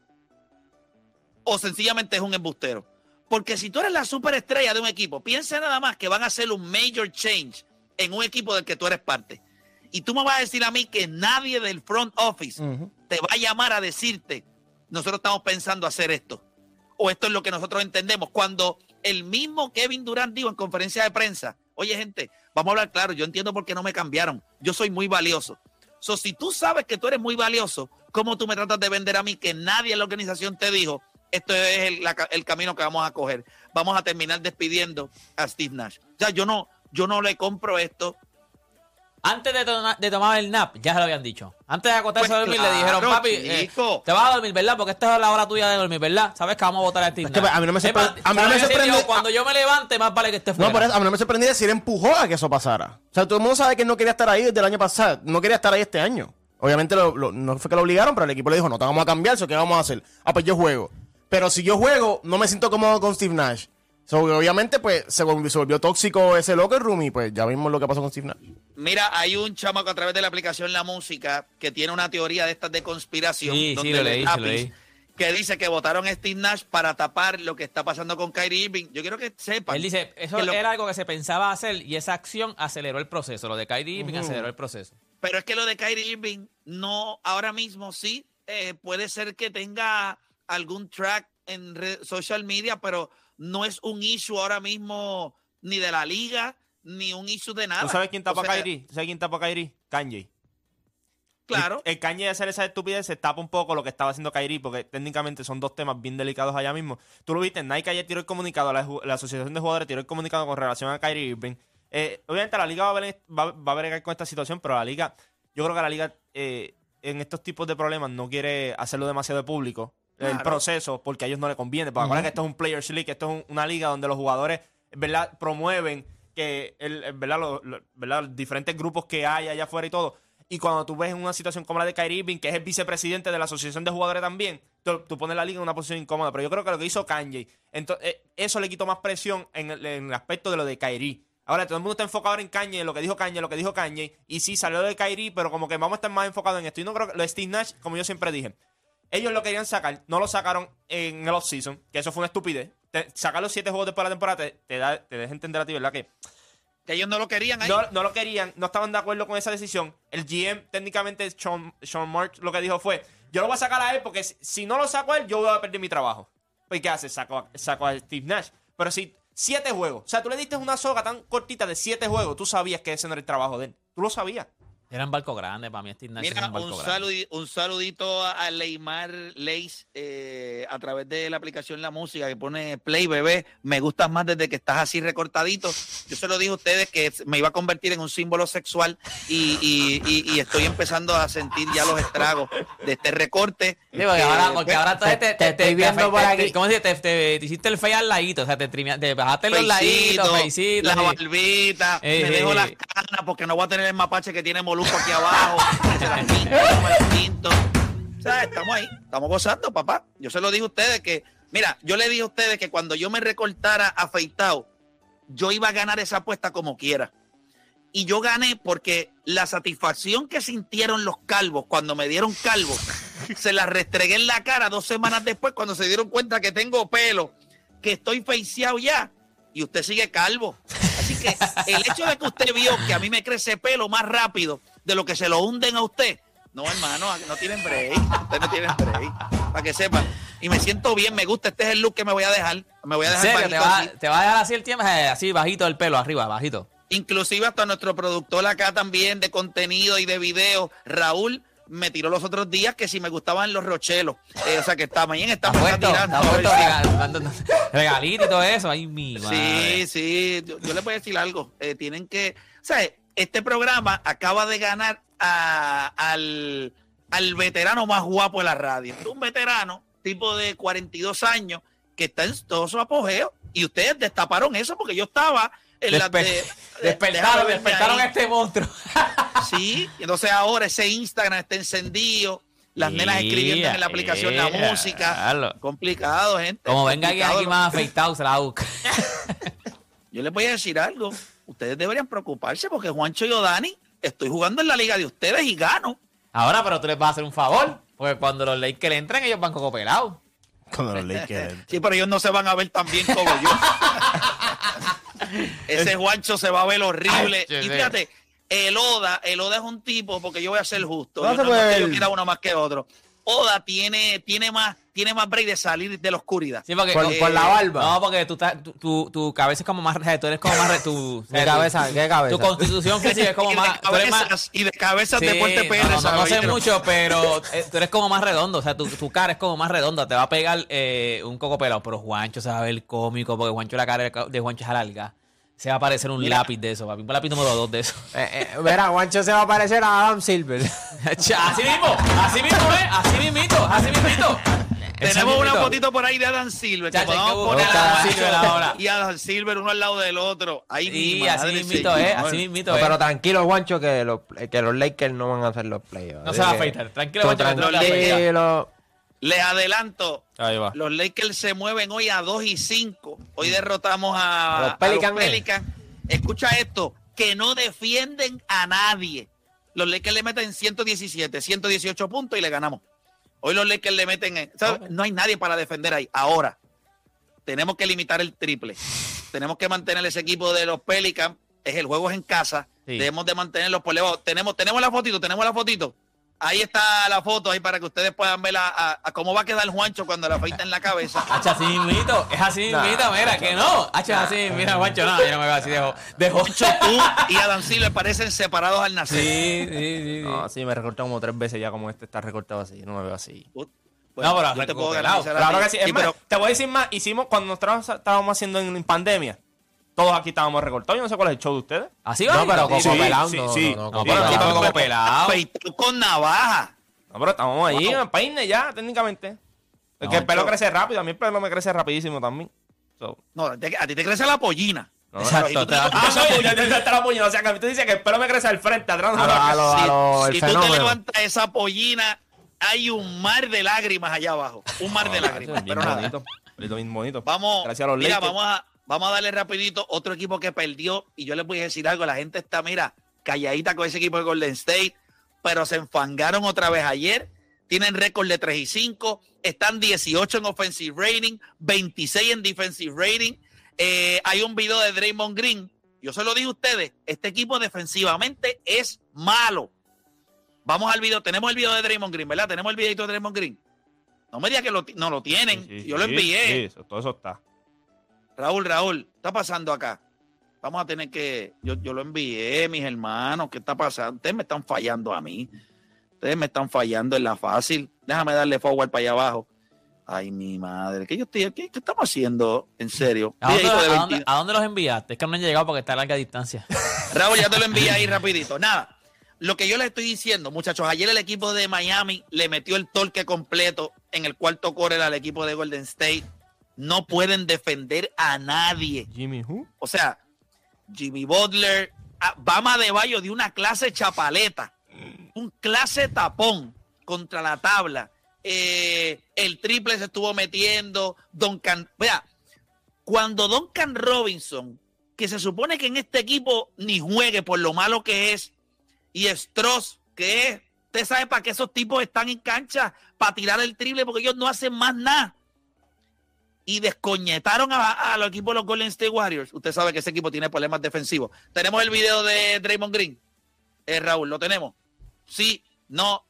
Speaker 1: o sencillamente es un embustero. Porque si tú eres la superestrella de un equipo, piensa nada más que van a hacer un major change en un equipo del que tú eres parte. Y tú me vas a decir a mí que nadie del front office te va a llamar a decirte, nosotros estamos pensando hacer esto. O esto es lo que nosotros entendemos. Cuando el mismo Kevin Durant dijo en conferencia de prensa, oye gente, vamos a hablar claro, yo entiendo por qué no me cambiaron. Yo soy muy valioso. So, si tú sabes que tú eres muy valioso, ¿cómo tú me tratas de vender a mí que nadie en la organización te dijo, esto es el, camino que vamos a coger? Vamos a terminar despidiendo a Steve Nash. O sea, yo no, yo no le compro esto.
Speaker 3: Antes de, toma- de tomar el nap, ya se lo habían dicho. Antes de acostarse
Speaker 1: Pues
Speaker 3: a dormir,
Speaker 1: claro,
Speaker 3: le dijeron, papi, eh, te vas a dormir, ¿verdad? Porque esta es la hora tuya de dormir, ¿verdad? Sabes que vamos a votar a Steve
Speaker 6: Es que a mí no me sorpre- a mí no me
Speaker 3: Digo, Cuando yo me levante, más vale que esté fuera.
Speaker 6: No, por eso, a mí no me sorprendía si él empujó a que eso pasara. O sea, todo el mundo sabe que él no quería estar ahí desde el año pasado. No quería estar ahí este año. Obviamente lo- lo- no fue que lo obligaron, pero el equipo le dijo, no te vamos a cambiar, ¿eso qué vamos a hacer? Ah, pues yo juego. Pero si yo juego, no me siento cómodo con Steve Nash. So, obviamente, pues se volvió, se volvió tóxico ese locker room y pues ya vimos lo que pasó con Steve Nash.
Speaker 1: Mira, hay un chamaco a través de la aplicación La Música que tiene una teoría de estas de conspiración.
Speaker 3: Sí, sí,
Speaker 1: donde
Speaker 3: lo leí, sí,
Speaker 1: lápiz
Speaker 3: lo leí.
Speaker 1: Que dice que votaron a Steve Nash para tapar lo que está pasando con Kyrie Irving. Yo quiero que sepan.
Speaker 3: Él dice, eso
Speaker 1: lo-
Speaker 3: era algo que se pensaba hacer y esa acción aceleró el proceso. Lo de Kyrie Irving aceleró el proceso.
Speaker 1: Pero es que lo de Kyrie Irving no, ahora mismo sí, eh, puede ser que tenga algún track en red- social media, pero no es un issue ahora mismo ni de la liga, ni un issue de nada.
Speaker 5: ¿Tú sabes quién tapa
Speaker 1: O sea,
Speaker 5: a? ¿Tú sabes quién tapa a Kyrie? Kanye.
Speaker 1: Claro.
Speaker 5: El, el Kanye de hacer esa estupidez se tapa un poco lo que estaba haciendo Kyrie, porque técnicamente son dos temas bien delicados allá mismo. Tú lo viste, Nike ayer tiró el comunicado, la, la Asociación de Jugadores tiró el comunicado con relación a Kyrie Irving. Eh, obviamente la liga va a, ver- va, va a bregar con esta situación, pero la liga, yo creo que la liga eh, en estos tipos de problemas no quiere hacerlo demasiado público, el
Speaker 1: Claro.
Speaker 5: proceso, porque a ellos no les conviene. Porque acuérdate que esto es un Players League, esto es un- una liga donde los jugadores, ¿verdad?, promueven que, el, ¿verdad? Los, los- ¿verdad? los diferentes grupos que hay allá afuera y todo. Y cuando tú ves una situación como la de Kyrie Irving, que es el vicepresidente de la Asociación de Jugadores también, tú, tú pones la liga en una posición incómoda. Pero yo creo que lo que hizo Kanye, entonces, eso le quitó más presión en el, en el aspecto de lo de Kyrie. Ahora todo el mundo está enfocado ahora en Kanye, lo que dijo Kanye, lo que dijo Kanye. Y sí, salió de Kyrie, pero como que vamos a estar más enfocados en esto. Y no creo que lo de Steve Nash, como yo siempre dije, ellos lo querían sacar, no lo sacaron en el off-season, que eso fue una estupidez. Te- sacar los siete juegos después de la temporada te, te da, te deja entender a ti, ¿verdad? Que
Speaker 1: Que ellos no lo querían ahí.
Speaker 5: no, no lo querían, no estaban de acuerdo con esa decisión. El GM, técnicamente, Sean, Sean Marks, lo que dijo fue: Yo lo voy a sacar a él porque si, si no lo saco a él, yo voy a perder mi trabajo. Pues, ¿qué hace? Saco a, saco a Steve Nash. Pero si siete juegos, o sea, tú le diste una soga tan cortita de siete juegos, tú sabías que ese no era el trabajo de él. Tú lo sabías.
Speaker 3: Era un barco grande para mí, Nash
Speaker 1: Mira,
Speaker 3: es un barco
Speaker 1: un,
Speaker 3: grande.
Speaker 1: saludi- un saludito a Leymar Leis eh, a través de la aplicación La Música que pone Play Bebé. Me gustas más desde que estás así recortadito. Yo se lo dije a ustedes que me iba a convertir en un símbolo sexual y, y- y- y estoy empezando a sentir ya los estragos de este recorte.
Speaker 3: Sí, porque
Speaker 1: Eh,
Speaker 3: ahora, porque
Speaker 1: pues,
Speaker 3: ahora entonces
Speaker 2: te- te estoy viendo
Speaker 3: te-
Speaker 2: por
Speaker 3: te-
Speaker 2: aquí.
Speaker 3: ¿Cómo se dice? Te, te- te hiciste el fey al ladito, o sea, te, te bajaste los laditos, feicitos.
Speaker 1: la
Speaker 3: sí.
Speaker 1: barbita,
Speaker 3: Ey,
Speaker 1: me dejo
Speaker 3: ey.
Speaker 1: las canas porque no voy a tener el mapache que tiene Aquí abajo. se las. O sea, estamos ahí, estamos gozando, papá. Yo se lo dije a ustedes que, mira, yo le dije a ustedes que cuando yo me recortara afeitado, yo iba a ganar esa apuesta como quiera. Y yo gané porque la satisfacción que sintieron los calvos cuando me dieron calvo, se la restregué en la cara dos semanas después cuando se dieron cuenta que tengo pelo, que estoy feiciado ya. Y usted sigue calvo. Así que el hecho de que usted vio que a mí me crece pelo más rápido de lo que se lo hunden a usted, no, hermano, no tienen break. Ustedes no tienen break. Para que sepan. Y me siento bien, me gusta. Este es el look que me voy a dejar. Me voy a
Speaker 3: ¿En
Speaker 1: dejar
Speaker 3: serio? ¿Te va, te va a dejar así el tiempo? Eh, así bajito el pelo, arriba, bajito.
Speaker 1: Inclusive hasta nuestro productor acá también de contenido y de video, Raúl, me tiró los otros días que si me gustaban los rochelos. Eh, o sea que está, mañana está
Speaker 3: puesto,
Speaker 1: tirando.
Speaker 3: está regalito y todo eso. Ay, mi madre.
Speaker 1: Sí, sí, yo, yo les voy a decir algo. Eh, tienen que, o sea, este programa acaba de ganar a- al, al veterano más guapo de la radio. Un veterano, tipo de 42 años, que está en todo su apogeo. Y ustedes destaparon eso porque yo estaba en la
Speaker 3: Despe-
Speaker 1: de,
Speaker 3: despertaron, despertaron este monstruo.
Speaker 1: Sí, entonces ahora ese Instagram está encendido, las nenas escribiendo en la aplicación la música. Complicado, gente.
Speaker 3: Como venga aquí
Speaker 1: lo-
Speaker 3: más afeitado, se la busca.
Speaker 1: Yo les voy a decir algo. Ustedes deberían preocuparse porque Juancho y Odani estoy jugando en la liga de ustedes y gano.
Speaker 3: Ahora, pero tú les vas a hacer un favor. Porque cuando los Lakers entran, ellos van coco pelados.
Speaker 6: Cuando los Lakers.
Speaker 1: Sí, pero ellos no se van a ver tan bien como yo. Ese Juancho se va a ver horrible.
Speaker 3: Ay,
Speaker 1: y fíjate, el Oda, el Oda es un tipo, porque yo voy a ser justo.
Speaker 6: No
Speaker 1: yo,
Speaker 6: se
Speaker 1: no, no es que yo quiera uno más que otro. Oda tiene, tiene más, tiene más break de salir de la oscuridad.
Speaker 3: Sí, porque,
Speaker 2: Por-
Speaker 3: eh,
Speaker 2: por la barba.
Speaker 3: No, porque tú estás- tu, tu, tu cabeza es como más. Tú eres como más. Tu,
Speaker 2: ¿Qué cabeza? ¿Qué cabeza?
Speaker 3: Tu constitución física es como
Speaker 1: y,
Speaker 3: más.
Speaker 1: y de cabezas
Speaker 3: Sí,
Speaker 1: Deporte PR.
Speaker 3: no, no, no, no sé mucho, pero eh, tú eres como más redondo. O sea, tu, tu cara es como más redonda. Te va a pegar eh, un coco pelado. Pero Juancho se va a ver cómico porque Juancho, la cara de Juancho es larga. Se va a parecer un
Speaker 1: Mira.
Speaker 3: lápiz de eso, papi. Un lápiz número dos de eso.
Speaker 2: Eh, eh, verá, Juancho se va a parecer a Adam Silver.
Speaker 3: así mismo, así mismo, ¿eh? Así mismito, así mismito.
Speaker 1: Tenemos una fotito por ahí de Adam Silver. Que poner
Speaker 3: buscar
Speaker 1: a Adam Silver
Speaker 3: ahora.
Speaker 1: y a Adam Silver uno al lado del otro. Ahí
Speaker 3: Sí, así mismito, ¿eh? Así mismito,
Speaker 2: No,
Speaker 3: ¿eh?
Speaker 2: pero tranquilo, Juancho, que los, que los Lakers no van a hacer los playoffs.
Speaker 3: No se va a
Speaker 2: que
Speaker 3: afeitar. Tranquilo, Juancho, afeitar.
Speaker 2: tranquilo.
Speaker 1: Les adelanto,
Speaker 5: Ahí va.
Speaker 1: los Lakers se mueven hoy a 2 y 5. Hoy derrotamos a,
Speaker 2: A los Pelicans, ¿eh?
Speaker 1: Pelicans. Escucha esto, que no defienden a nadie. Los Lakers le meten 117, 118 puntos y le ganamos. Hoy los Lakers le meten, en- ¿sabes? no hay nadie para defender ahí. Ahora, tenemos que limitar el triple. Tenemos que mantener ese equipo de los Pelicans. Es el juego es en casa.
Speaker 3: Sí.
Speaker 1: Debemos de mantenerlos por debajo. Tenemos, tenemos la fotito, tenemos la fotito. Ahí está la foto ahí para que ustedes puedan ver a, a- a cómo va a quedar Juancho cuando la afeita en la cabeza.
Speaker 3: Hacha, así mismito, es así mismito, mira, que no. Hacha, así, mira, Juancho, no, yo no me veo así, dejo. dejo.
Speaker 1: Juancho, tú y Adam Silver parecen separados al nacer.
Speaker 3: Sí, sí, sí. sí.
Speaker 5: No, sí, me recorté como tres veces ya como este está recortado así. No me veo así.
Speaker 1: Bueno,
Speaker 3: No, pero
Speaker 1: yo te puedo
Speaker 5: Claro
Speaker 1: ti.
Speaker 5: que sí. Es
Speaker 1: Sí,
Speaker 5: más,
Speaker 1: pero
Speaker 5: te voy a decir más. Hicimos cuando nosotros estábamos haciendo en, en pandemia. Todos aquí estábamos recortados. Yo no sé cuál es el show de ustedes.
Speaker 3: Así
Speaker 2: No,
Speaker 3: va.
Speaker 2: pero
Speaker 3: sí,
Speaker 2: Coco
Speaker 3: sí.
Speaker 2: Pelado
Speaker 5: sí,
Speaker 2: no,
Speaker 5: sí.
Speaker 2: no, no,
Speaker 5: No, pero como
Speaker 1: pero
Speaker 5: pelado.
Speaker 1: afeitado con navaja.
Speaker 5: No, pero estamos ahí en peine ya, técnicamente. Es
Speaker 1: No,
Speaker 5: que el pelo
Speaker 1: yo-
Speaker 5: crece rápido. A mí el pelo me crece rapidísimo también. So,
Speaker 1: No, a ti te crece la pollina.
Speaker 5: no,
Speaker 3: Exacto,
Speaker 1: Pero,
Speaker 3: te
Speaker 5: Ah, no, ya te está la pollina. O sea, que tú dices que el pelo me crece al frente, atrás no
Speaker 1: si
Speaker 2: lo- el
Speaker 1: si tú te levantas esa pollina, hay un mar de lágrimas allá abajo. Un mar de lágrimas.
Speaker 5: Bien
Speaker 1: Pero nada,
Speaker 5: bonito. Bonito, bien bonito.
Speaker 1: Vamos,
Speaker 5: Gracias a los
Speaker 1: mira, vamos a, vamos a darle rapidito otro equipo que perdió y yo les voy a decir algo, la gente está, mira, calladita con ese equipo de Golden State, pero se enfangaron otra vez ayer, tienen récord de 3 y 5, están 18 en offensive rating, 26 en defensive rating, Eh, hay un video de Draymond Green, yo se lo dije a ustedes, este equipo defensivamente es malo. Vamos al video, tenemos el video de Draymond Green, ¿verdad? Tenemos el videito de Draymond Green. No me digas que lo, no lo tienen,
Speaker 5: Sí, sí,
Speaker 1: yo lo envié.
Speaker 5: Todo eso está.
Speaker 1: Raúl, Raúl, ¿qué está pasando acá? Vamos a tener que. Yo, yo lo envié, mis hermanos. ¿Qué está pasando? Ustedes me están fallando a mí. Ustedes me están fallando en la fácil. Déjame darle forward para allá abajo. Ay, mi madre. ¿Qué, yo estoy, qué, qué estamos haciendo? En serio.
Speaker 3: ¿A dónde, a dónde-
Speaker 1: 20.
Speaker 3: a dónde los enviaste? Es que no han llegado porque está a larga distancia.
Speaker 1: Raúl, ya te lo envié ahí rapidito. Nada. Lo que yo les estoy diciendo, muchachos, ayer el equipo de Miami le metió el torque completo en el cuarto quarter al equipo de Golden State. No pueden defender a nadie.
Speaker 5: Jimmy Who?
Speaker 1: O sea, Jimmy Butler, ah, Bama de Bayo de una clase chapaleta, un clase tapón. contra la tabla. Eh, el triple se estuvo metiendo. Duncan, vea, cuando Duncan Robinson, que se supone que en este equipo ni juegue por lo malo que es, y Stross, que es, usted sabe para qué esos tipos están en cancha, para tirar el triple, porque ellos no hacen más nada. Y descoñetaron a, a los equipos de los Golden State Warriors. Usted sabe que ese equipo tiene problemas defensivos. Tenemos el video de Draymond Green. Eh, Raúl, ¿lo tenemos? Sí, no.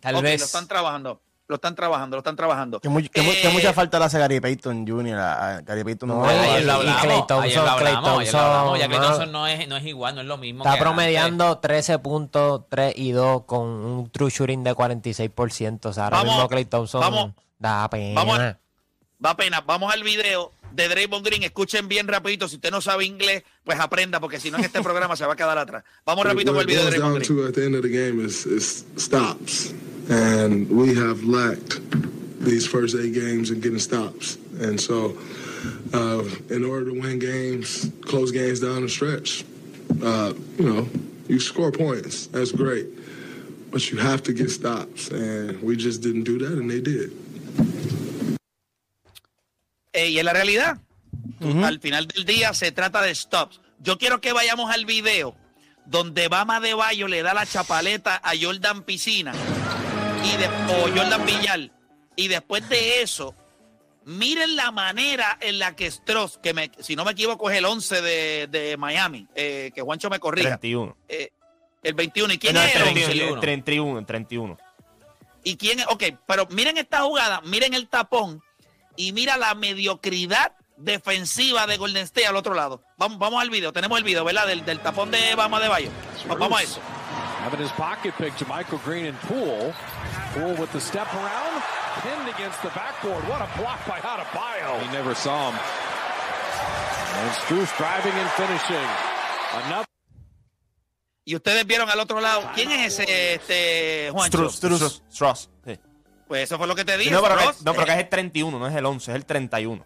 Speaker 3: Tal
Speaker 1: Ok,
Speaker 3: vez.
Speaker 1: Lo están trabajando. Lo están trabajando, lo están trabajando.
Speaker 6: Que, muy- que mu- que
Speaker 1: Eh,
Speaker 6: mucha falta le hace Gary Payton Jr. A, a Gary Payton no,
Speaker 2: No,
Speaker 3: Ayer lo hablamos,
Speaker 2: Klay Thompson,
Speaker 3: ayer lo hablamos, ayer lo hablamos. Ya Klay
Speaker 2: Thompson,
Speaker 3: Thompson no es, no es igual, no es lo mismo.
Speaker 2: Está
Speaker 3: que antes.
Speaker 2: promediando 13 puntos, 3 y 2 con un true shooting de 46%. O sea, ahora
Speaker 1: Vamos,
Speaker 2: mismo Clay Thompson
Speaker 1: vamos,
Speaker 2: da pena.
Speaker 1: vamos Va pena. Vamos al video de Draymond Green. Escuchen bien rapidito. Si usted no sabe inglés, pues aprenda, porque si no en este programa se va a quedar atrás. Vamos rapidito
Speaker 9: what
Speaker 1: el video de Draymond Green.
Speaker 9: to at the end of the game is, is stops. And we have lacked these first eight games in getting stops. And so, uh, in order to win games, close games down the stretch, uh, you know, you score points. That's great. But you have to get stops. And we just didn't do that, and they did.
Speaker 1: Eh, y en la realidad, al final del día se trata de stops. Yo quiero que vayamos al video donde Bama de Bayo le da la chapaleta a Jordan Piscina y de, o Jordan Villar. Y después de eso, miren la manera en la que Stross, que me- si no me equivoco es el 11 de, de Miami, eh, que Juancho me corrija.
Speaker 5: 31.
Speaker 1: Eh, el 21. ¿Y quién
Speaker 5: No,
Speaker 1: es el 11?
Speaker 5: 31, 31, 31.
Speaker 1: ¿Y quién es? Ok, pero miren esta jugada, miren el tapón y mira la mediocridad defensiva de Golden State al otro lado. Vamos, vamos al video, tenemos el video, ¿verdad? Del, del tapón de Bama de Bayo. Va- Vamos a eso.
Speaker 10: Having his pocket pick to Michael Green and Poole. Poole with the step around, pinned against the backboard. What a block by Adebayo. He never saw him. And Struce driving and finishing. Another.
Speaker 1: Y ustedes vieron al otro lado. ¿Quién es ese, este, Juancho?
Speaker 5: Struz, Struz, Struz, sí.
Speaker 1: Pues eso fue lo que te dije.
Speaker 5: No, pero, que, no, pero que es el 31, no es el 11, es el 31.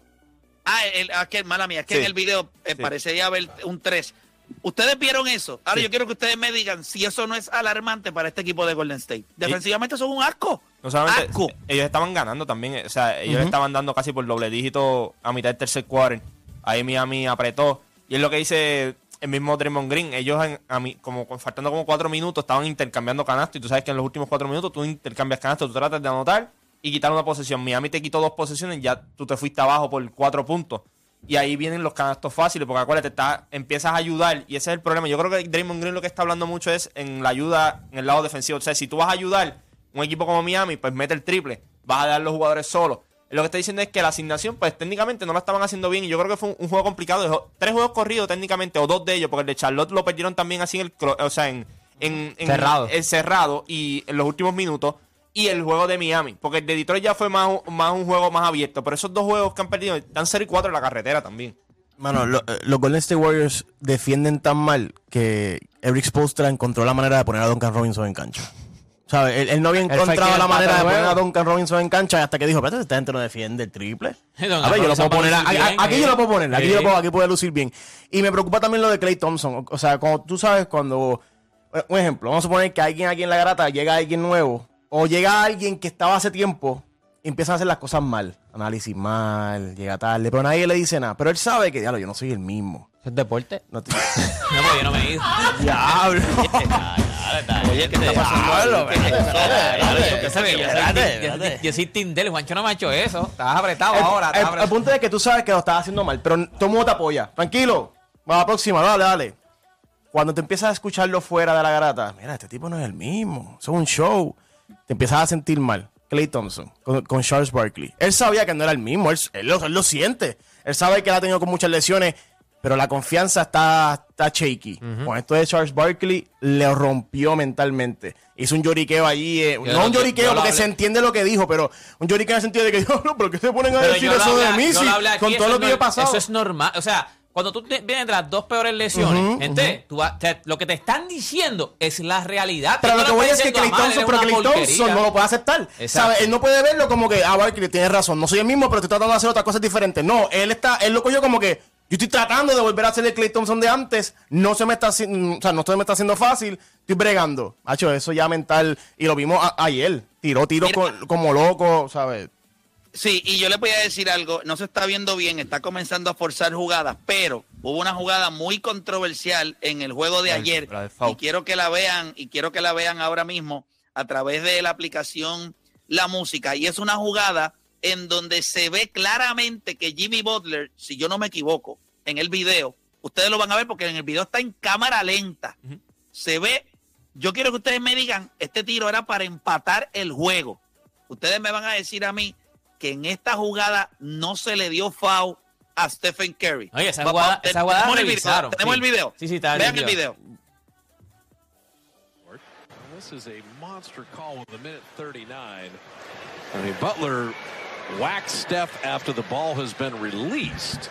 Speaker 1: Ah, el, ah, que, mala mía, es que
Speaker 5: Sí.
Speaker 1: en el video eh,
Speaker 5: Sí.
Speaker 1: parecía haber un 3. ¿Ustedes vieron eso? Ahora
Speaker 5: Sí.
Speaker 1: yo quiero que ustedes me digan si eso no es alarmante para este equipo de Golden State. Defensivamente son un asco.
Speaker 5: No solamente,
Speaker 1: Asco.
Speaker 5: ellos estaban ganando también, o sea, ellos estaban dando casi por doble dígito a mitad del tercer quarter. Ahí Miami apretó. Y es lo que dice el mismo Draymond Green. Ellos, en- a mí, como faltando como cuatro minutos, estaban intercambiando canastos. Y tú sabes que en los últimos cuatro minutos tú intercambias canastos, tú tratas de anotar y quitar una posesión. Miami te quitó dos posesiones, ya tú te fuiste abajo por cuatro puntos. Y ahí vienen los canastos fáciles, porque acuérdate, está, empiezas a ayudar y ese es el problema. Yo creo que Draymond Green lo que está hablando mucho es en la ayuda en el lado defensivo. O sea, si tú vas a ayudar un equipo como Miami, pues mete el triple, vas a dar los jugadores solos. Lo que está diciendo es que la asignación, pues técnicamente no la estaban haciendo bien y yo creo que fue un, un juego complicado. Dejó tres juegos corridos técnicamente, o dos de ellos, porque el de Charlotte lo perdieron también así en el, o sea, en, en, en-
Speaker 2: Cerrado.
Speaker 5: en cerrado y en los últimos minutos. Y el juego de Miami, porque el de Detroit ya fue más, un- más un juego más abierto. Pero esos dos juegos que han perdido, están 0 y 4 en la carretera también.
Speaker 6: Mano, lo- eh, los Golden State Warriors defienden tan mal que Eric Spoelstra encontró la manera de poner a Duncan Robinson en cancha. ¿Sabes? Él, él no había encontrado la manera de poner a. Duncan Robinson en cancha hasta que dijo, espérate, esta gente no defiende el triple. A ver, yo lo puedo poner, aquí,
Speaker 3: eh.
Speaker 6: yo lo puedo poner, aquí
Speaker 3: Sí.
Speaker 6: yo lo puedo, aquí puede lucir bien. Y me preocupa también lo de Clay Thompson. O, sea, como tú sabes, cuando, eh, un ejemplo, vamos a suponer que alguien aquí en la garata llega alguien nuevo, o llega alguien que estaba hace tiempo y empieza a hacer las cosas mal. Análisis mal, llega tarde, pero nadie le dice nada. Pero él sabe que, diablo, yo no soy el mismo.
Speaker 2: ¿Es deporte?
Speaker 6: No te-
Speaker 3: No, porque yo no me he ido.
Speaker 6: Diablo.
Speaker 1: Oye, ¿qué está pasando?
Speaker 3: Yo
Speaker 1: ¿Qué
Speaker 3: soy- Tindel, Juancho no me ha hecho eso. Estabas apretado
Speaker 6: El,
Speaker 3: ahora.
Speaker 6: el- punto es que tú sabes que lo estás haciendo mal, pero todo el mundo te apoya. Tranquilo. Va a la próxima, dale, dale. Cuando te empiezas a escucharlo fuera de la garata, mira, este tipo no es el mismo. Eso es un show. Te empiezas a sentir mal. Clay Thompson con, con Charles Barkley. Él sabía que no era el mismo. Él, él lo, él lo siente. Él sabe que él ha tenido con muchas lesiones, pero la confianza está, está shaky. Con esto de Charles Barkley, le rompió mentalmente. Hizo un lloriqueo allí. eh,
Speaker 3: Yo
Speaker 6: no un lloriqueo
Speaker 3: yo lo
Speaker 6: porque se entiende lo que dijo, pero un lloriqueo en el sentido de que, no, pero ¿qué se ponen a
Speaker 3: Pero
Speaker 6: decir
Speaker 3: yo
Speaker 6: eso de mí?
Speaker 3: yo aquí,
Speaker 6: con todo lo que yo he pasado.
Speaker 3: Eso es normal. O sea, cuando tú te- vienes de las dos peores lesiones,
Speaker 6: Ujú,
Speaker 3: gente, tú vas- te- lo que te están diciendo es la realidad.
Speaker 6: Pero lo que voy es que Clay
Speaker 3: "Ah,
Speaker 6: Thompson, pero Clay
Speaker 3: porquería".
Speaker 6: Thompson no lo puede aceptar.
Speaker 3: Exacto.
Speaker 6: ¿Sabe? Él no puede verlo como que, ah, Barkley, tienes razón, no soy el mismo, pero estoy tratando de hacer otras cosas diferentes. No, él está, él lo cogió como que, Yo estoy tratando de volver a ser el Clay Thompson de antes. No se me está, haci- o sea, no se me está haciendo fácil. Estoy bregando. Hacho, eso ya mental. Y lo vimos a- ayer. Tiró tiros como loco, ¿sabes?
Speaker 1: Sí, y yo le voy a decir algo, no se está viendo bien, está comenzando a forzar jugadas, pero hubo una jugada muy controversial en el juego de ayer y quiero que la vean y quiero que la vean ahora mismo a través de la aplicación La Música y es una jugada en donde se ve claramente que Jimmy Butler, si yo no me equivoco, en el video, ustedes lo van a ver porque en el video está en cámara lenta. Se ve, yo quiero que ustedes me digan, este tiro era para empatar el juego. Ustedes me van a decir a mí que en esta jugada no se le dio foul a Stephen Curry.
Speaker 3: Oye, esa jugada- esa jugada
Speaker 1: tenemos el video, Tenemos
Speaker 3: sí.
Speaker 1: el video.
Speaker 3: Sí, sí, está
Speaker 1: Vean
Speaker 3: el
Speaker 1: el
Speaker 3: video.
Speaker 1: video.
Speaker 10: This is a monster call with a minute 39. I mean, Butler whacks Steph after the ball has been released.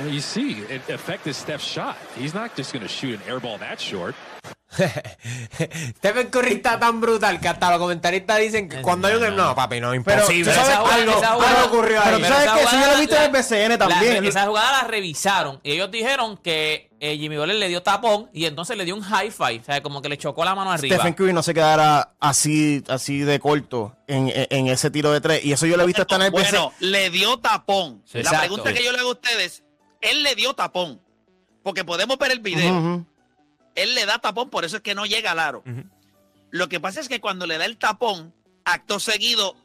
Speaker 7: Well, you see, it affected Steph's shot. He's not just going to shoot an air ball that short.
Speaker 2: Stephen Curry está tan brutal que hasta los comentaristas dicen que cuando hay un... No, papi, no,
Speaker 6: Pero,
Speaker 2: imposible.
Speaker 6: ¿tú sabes
Speaker 2: jugada-
Speaker 6: algo?
Speaker 2: jugada-
Speaker 6: ocurrió ahí. Pero tú
Speaker 2: Pero
Speaker 6: sabes que eso ya lo
Speaker 2: jugada
Speaker 6: viste en el
Speaker 2: la-
Speaker 6: BCN
Speaker 3: La-
Speaker 6: también.
Speaker 3: esa jugada la revisaron y ellos dijeron que eh, Jimmy Butler le dio tapón y entonces le dio un high five, o sea, como que le chocó la mano arriba.
Speaker 6: Stephen Curry no se quedara así, así de corto en, en- en ese tiro de tres. Y eso yo lo he visto hasta en el BCN.
Speaker 1: Bueno, le dio tapón.
Speaker 2: Sí,
Speaker 1: la
Speaker 2: exacto.
Speaker 1: pregunta que yo le hago a ustedes, él le dio tapón. Porque podemos ver el video. Él le da tapón, por eso es que no llega al aro. Lo que pasa es que cuando le da el tapón, acto seguido,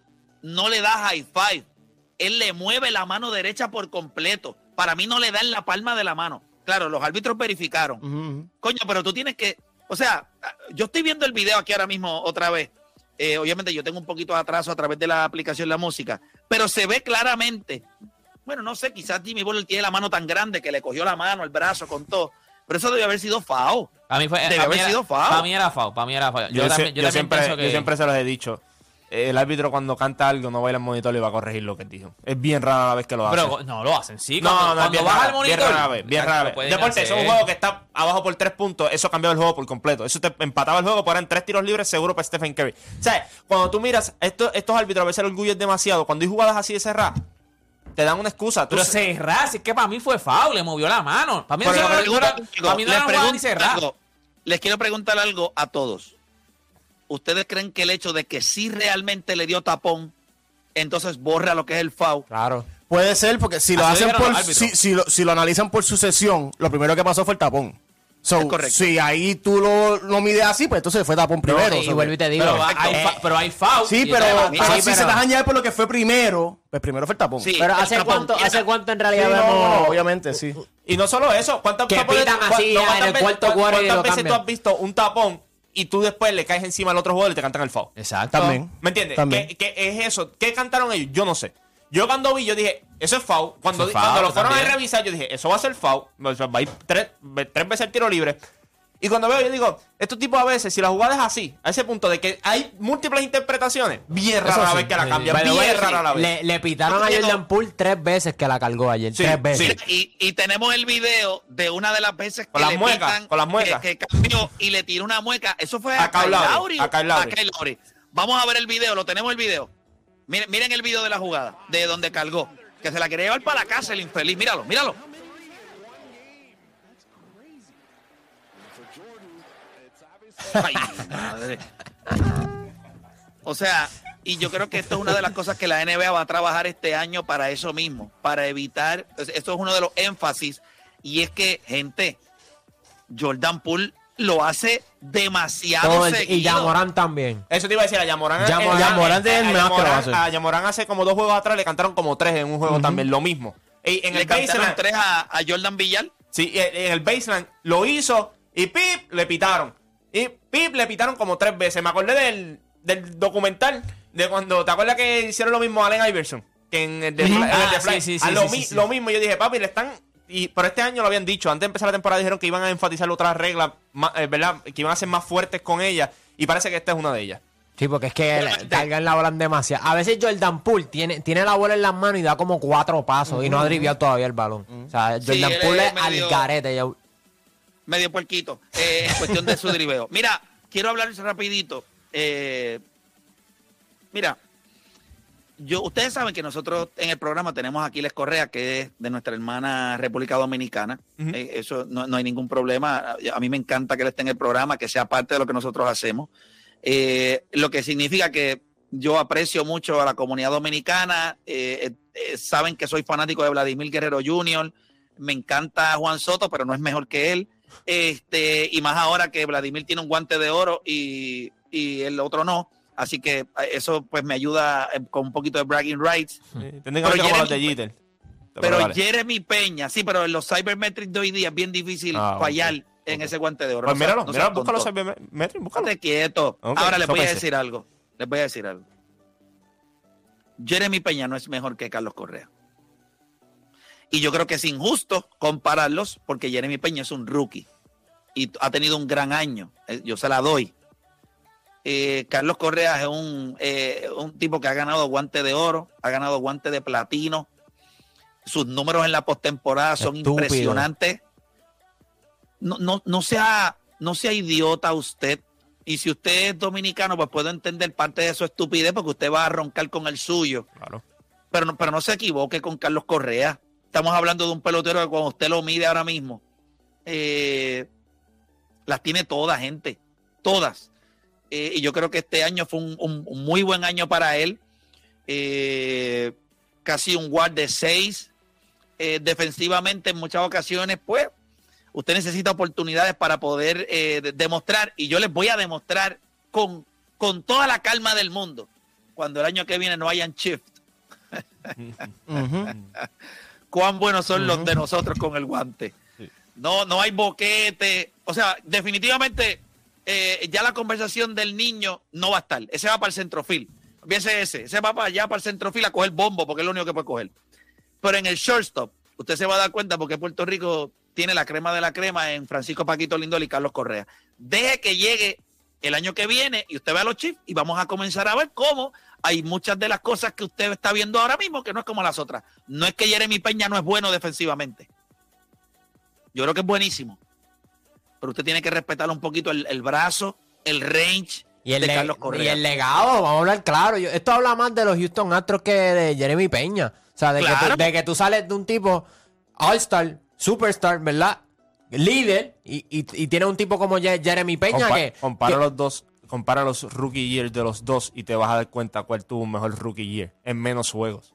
Speaker 1: no le da high five. Él le mueve la mano derecha por completo. Para mí no le da en la palma de la mano. Claro, los árbitros verificaron. Coño, pero tú tienes que. O sea, yo estoy viendo el video aquí ahora mismo otra vez. Eh, obviamente yo tengo un poquito de atraso a través de la aplicación La Música, pero se ve claramente. Bueno, no sé, quizás Jimmy Butler tiene la mano tan grande que le cogió la mano, el brazo, con todo. Pero eso debe haber sido FAO.
Speaker 3: Para mí fue mí
Speaker 1: haber
Speaker 3: era-
Speaker 1: sido foul.
Speaker 3: Para mí era foul, para mí era foul. Yo,
Speaker 5: Yo,
Speaker 3: también,
Speaker 5: sie-
Speaker 3: yo
Speaker 5: yo
Speaker 3: también
Speaker 5: siempre,
Speaker 3: pienso que
Speaker 5: yo siempre se los he dicho. El árbitro cuando canta algo no va a ir al monitor y va a corregir lo que dijo. Es bien rara la vez que lo hace.
Speaker 3: pero no lo hacen, sí.
Speaker 5: no,
Speaker 3: cuando,
Speaker 5: no, es
Speaker 3: cuando
Speaker 5: bien
Speaker 3: vas
Speaker 5: rara,
Speaker 3: al monitor,
Speaker 5: bien rara vez, bien
Speaker 3: lo
Speaker 5: rara vez. Deporte, eso es un juego que está abajo por tres puntos. Eso cambió el juego por completo. Eso te empataba el juego, pero eran tres tiros libres seguro para Stephen Curry. O sea, cuando tú miras, esto- estos árbitros a veces el orgullo es demasiado. Cuando hay jugadas así de cerradas, te dan una excusa. Tú
Speaker 3: Pero
Speaker 5: se-
Speaker 3: cerrar, si es que para mí fue foul, le movió la mano. Para mí,
Speaker 1: Pero
Speaker 3: no, no era-
Speaker 1: pregunto
Speaker 3: para mí no
Speaker 1: les
Speaker 3: era jugada ni
Speaker 1: pregunto
Speaker 3: cerrar.
Speaker 1: algo. Les quiero preguntar algo a todos. ¿Ustedes creen que el hecho de que sí realmente le dio tapón, entonces borra lo que es el FAO?
Speaker 2: Claro.
Speaker 6: Puede ser, porque si lo
Speaker 3: Así
Speaker 6: hacen por.
Speaker 3: los árbitros.
Speaker 6: Si, si lo, si lo analizan por sucesión, lo primero que pasó fue el tapón. So,
Speaker 1: Es correcto.
Speaker 6: Si ahí tú lo, lo mides así, pues entonces fue tapón primero.
Speaker 2: y
Speaker 6: so,
Speaker 2: vuelvo y te digo.
Speaker 3: Pero, hay,
Speaker 2: eh,
Speaker 3: fa- pero hay foul.
Speaker 6: Sí, pero, pero
Speaker 2: sí,
Speaker 6: si
Speaker 2: pero-
Speaker 6: se dejan llevar por lo que fue primero, pues primero fue el tapón.
Speaker 1: Sí.
Speaker 2: Pero
Speaker 1: el
Speaker 2: ¿hace
Speaker 1: tapón.
Speaker 2: cuánto. ¿hace cuánto en realidad
Speaker 6: no,
Speaker 2: vemos...
Speaker 6: no, obviamente, sí.
Speaker 5: Y no solo eso, ¿cuántas,
Speaker 2: Que pitan
Speaker 5: no,
Speaker 2: en el
Speaker 5: veces-
Speaker 2: cuarto
Speaker 5: cuántas veces tú has visto un tapón y tú después le caes encima al otro jugador y te cantan el foul?
Speaker 3: Exacto.
Speaker 6: También.
Speaker 5: ¿Me entiendes?
Speaker 6: También.
Speaker 5: ¿Qué, qué es eso? ¿Qué cantaron ellos? Yo no sé. Yo cuando vi, yo dije, eso es foul. Cuando,
Speaker 3: Eso es
Speaker 5: cuando
Speaker 3: foul,
Speaker 5: lo fueron a revisar, yo dije, eso va a ser foul. O sea, va a ir tres, tres veces el tiro libre. Y cuando veo, yo digo, estos tipos a veces, si la jugada es así, a ese punto de que hay múlteples interpretaciones, bien rara la vez que la cambian, bien
Speaker 2: way,
Speaker 5: rara la vez.
Speaker 2: Le, le pitaron a Jordan Poole tres veces que la cargó ayer.
Speaker 5: Sí,
Speaker 2: tres veces.
Speaker 5: sí.
Speaker 1: Y, y tenemos el video de una de las veces que
Speaker 5: Con las
Speaker 1: le
Speaker 5: muecas,
Speaker 1: pitan,
Speaker 5: con las muecas.
Speaker 1: Que, que cambió y le tiró una mueca. Eso fue a,
Speaker 5: A Kyle Lowry.
Speaker 1: Vamos a ver el video, lo tenemos el video. Miren, miren el video de la jugada, de donde cargó. Que se la quería llevar para la casa el infeliz. Míralo, míralo. O sea, y yo creo que esto es una de las cosas que la NBA va a trabajar este año para eso mismo, para evitar, esto es uno de los énfasis, y es que, gente, Jordan Poole lo hace demasiado
Speaker 2: el- y
Speaker 1: seguido.
Speaker 2: Yamorán también.
Speaker 5: Eso te iba a decir a Yamorán.
Speaker 2: Yamorán-
Speaker 6: Yamorán es el
Speaker 5: a
Speaker 6: mejor que lo
Speaker 5: Yamorán-
Speaker 6: hace.
Speaker 5: A Yamorán hace como dos juegos atrás le cantaron como tres en un juego también, lo mismo. Y en
Speaker 1: Le
Speaker 5: el
Speaker 1: cantaron tres a, a Jordan Villar.
Speaker 5: sí, en el baseline lo hizo y pip, le pitaron. Y pip, le pitaron como tres veces. Me acordé del, del documental de cuando, ¿te acuerdas que hicieron lo mismo a Allen Iverson? Que en el de, en el de Fly.
Speaker 3: sí, sí,
Speaker 5: A
Speaker 3: sí,
Speaker 5: lo,
Speaker 3: sí,
Speaker 5: mi-
Speaker 3: sí, sí.
Speaker 5: lo mismo, yo dije, papi, le están... Y por este año lo habían dicho, antes de empezar la temporada dijeron que iban a enfatizar otras reglas, más, eh, ¿verdad? Que iban a ser más fuertes con ellas. Y parece que esta es una de ellas.
Speaker 2: Sí, porque es que cargan la bola en demasiado. A veces Jordan Poole tiene, tiene la bola en las manos y da como cuatro pasos y no ha driviado todavía el balón. O sea,
Speaker 1: Sí,
Speaker 2: Jordan
Speaker 1: él
Speaker 2: Poole
Speaker 1: es
Speaker 2: al garete. ya-
Speaker 1: medio puerquito eh, en cuestión de su driveo. Mira, quiero hablar rapidito. Eh, mira, yo, ustedes saben que nosotros en el programa tenemos a Aquiles Correa, que es de nuestra hermana República Dominicana. Eh, eso no, no hay ningún problema. A mí me encanta que él esté en el programa, que sea parte de lo que nosotros hacemos. Eh, lo que significa que yo aprecio mucho a la comunidad dominicana. eh, eh, saben que soy fanático de Vladimir Guerrero Jr. Me encanta Juan Soto, pero no es mejor que él. Este, y más ahora que Vladimir tiene un guante de oro y, y el otro no. Así que eh, eso pues me ayuda eh, con un poquito de bragging rights.
Speaker 5: Tienen
Speaker 1: Pero
Speaker 5: que
Speaker 1: Jeremy-
Speaker 5: los de.
Speaker 1: Pero. Jeremy Peña, sí, pero en los cybermetrics de hoy día es bien difícil
Speaker 5: Ah,
Speaker 1: fallar en ese guante de oro.
Speaker 5: Pues
Speaker 1: No
Speaker 5: míralo,
Speaker 1: no
Speaker 5: míralo,
Speaker 1: sea
Speaker 5: búscalo. Cybermetrics, búscalo.
Speaker 1: Estate quieto. Ahora les voy a decir algo. Les voy a decir algo. Jeremy Peña no es mejor que Carlos Correa. Y yo creo que es injusto compararlos porque Jeremy Peña es un rookie y ha tenido un gran año. Eh, Yo se la doy. Eh, Carlos Correa es un, eh, un tipo que ha ganado guante de oro, ha ganado guante de platino. Sus números en la postemporada son
Speaker 2: Estúpido.
Speaker 1: impresionantes. No, no, no, sea, no sea idiota usted. Y si usted es dominicano, pues puedo entender parte de su estupidez porque usted va a roncar con el suyo.
Speaker 5: Claro.
Speaker 1: Pero no, pero no se equivoque con Carlos Correa. Estamos hablando de un pelotero que cuando usted lo mide ahora mismo, eh, las tiene todas, gente. Todas. Eh, y yo creo que este año fue un, un- un muy buen año para él. Eh, casi un guard de seis. Eh, defensivamente, en muchas ocasiones, pues, usted necesita oportunidades para poder eh, de- demostrar. Y yo les voy a demostrar con, con toda la calma del mundo cuando el año que viene no hayan shift cuán buenos son los de nosotros con el guante. No, no hay boquete. O sea, definitivamente eh, ya la conversación del niño no va a estar. Ese va para el centrofil. Fíjense ese. Ese va para allá para el centrofil a coger bombo porque es lo único que puede coger. Pero en el shortstop, usted se va a dar cuenta porque Puerto Rico tiene la crema de la crema en Francisco Paquito Lindol y Carlos Correa. Deje que llegue el año que viene y usted ve a los Chiefs y vamos a comenzar a ver cómo hay muchas de las cosas que usted está viendo ahora mismo que no es como las otras. No es que Jeremy Peña no es bueno defensivamente. Yo creo que es buenísimo. Pero usted tiene que respetar un poquito el, el brazo, el range
Speaker 2: Y el,
Speaker 1: de
Speaker 2: y el legado, vamos a hablar claro. Yo- esto habla más de los Houston Astros que de Jeremy Peña. O sea, de, que, tú, de que tú sales de un tipo All-Star, Superstar, ¿verdad? Líder, y, y, y tienes un tipo como Jeremy Peña
Speaker 5: Compa-
Speaker 2: que...
Speaker 5: compara
Speaker 2: que-
Speaker 5: los dos, compara los rookie years de los dos y te vas a dar cuenta cuál tuvo un mejor rookie year en menos juegos.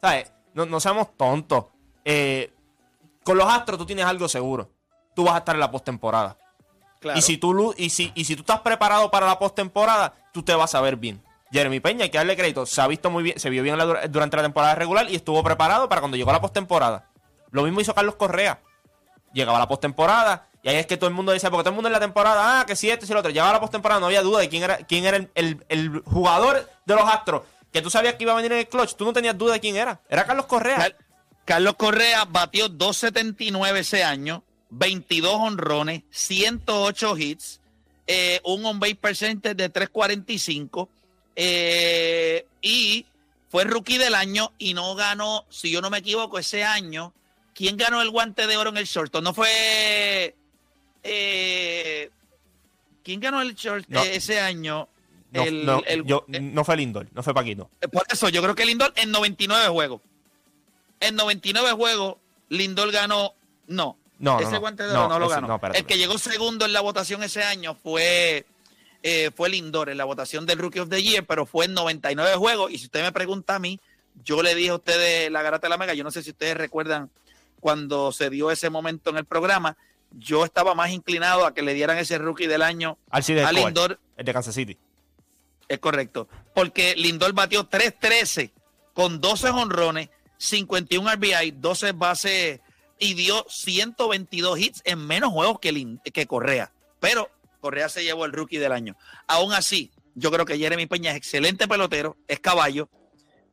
Speaker 5: ¿Sabes? No, no seamos tontos. Eh, con los Astros tú tienes algo seguro. Tú vas a estar en la postemporada.
Speaker 1: Claro.
Speaker 5: Y si tú y si, y si tú estás preparado para la postemporada, tú te vas a ver bien. Jeremy Peña, hay que darle crédito, se ha visto muy bien, se vio bien la durante la temporada regular y estuvo preparado para cuando llegó a la postemporada. Lo mismo hizo Carlos Correa. Llegaba a la postemporada y ahí es que todo el mundo decía, porque todo el mundo en la temporada, ah, que si este, si el otro. Llegaba a la postemporada, no había duda de quién era, quién era el, el- el jugador de los Astros. Que tú sabías que iba a venir en el clutch, tú no tenías duda de quién era. Era Carlos Correa.
Speaker 1: Car- Carlos Correa batió 2.79 ese año, 22 honrones, 108 hits, eh, un on base percentage de 3.45 eh, y fue rookie del año y no ganó, si yo no me equivoco, ese año. ¿Quién ganó el guante de oro en el short? No fue. eh, ¿Quién ganó el short
Speaker 5: No.
Speaker 1: ese año?
Speaker 5: No,
Speaker 1: El-
Speaker 5: no,
Speaker 1: el-
Speaker 5: yo-
Speaker 1: eh,
Speaker 5: no fue Lindor, no fue Paquito.
Speaker 1: Por eso, yo creo que Lindor en 99 juegos. En 99 juegos, Lindor ganó. No.
Speaker 5: No, no,
Speaker 1: ese
Speaker 5: no.
Speaker 1: guante de oro
Speaker 5: No,
Speaker 1: no, lo
Speaker 5: ese-
Speaker 1: ganó.
Speaker 5: no, espérate,
Speaker 1: el que llegó segundo en la votación ese año fue, eh, fue Lindor en la votación del Rookie of the Year, pero fue en 99 juegos. Y si usted me pregunta a mí, yo le dije a ustedes la garata de la mega. Yo no sé si ustedes recuerdan cuando se dio ese momento en el programa. Yo estaba más inclinado a que le dieran ese rookie del año
Speaker 5: Alcides
Speaker 1: a
Speaker 5: Escobar,
Speaker 1: Lindor
Speaker 5: el de Kansas City.
Speaker 1: es correcto. Porque Lindor batió 3-13 con 12 honrones, 51 RBI, 12 bases y dio 122 hits en menos juegos que, Lin- que Correa. Pero Correa se llevó el rookie del año. Aún así, yo creo que Jeremy Peña es excelente pelotero, es caballo,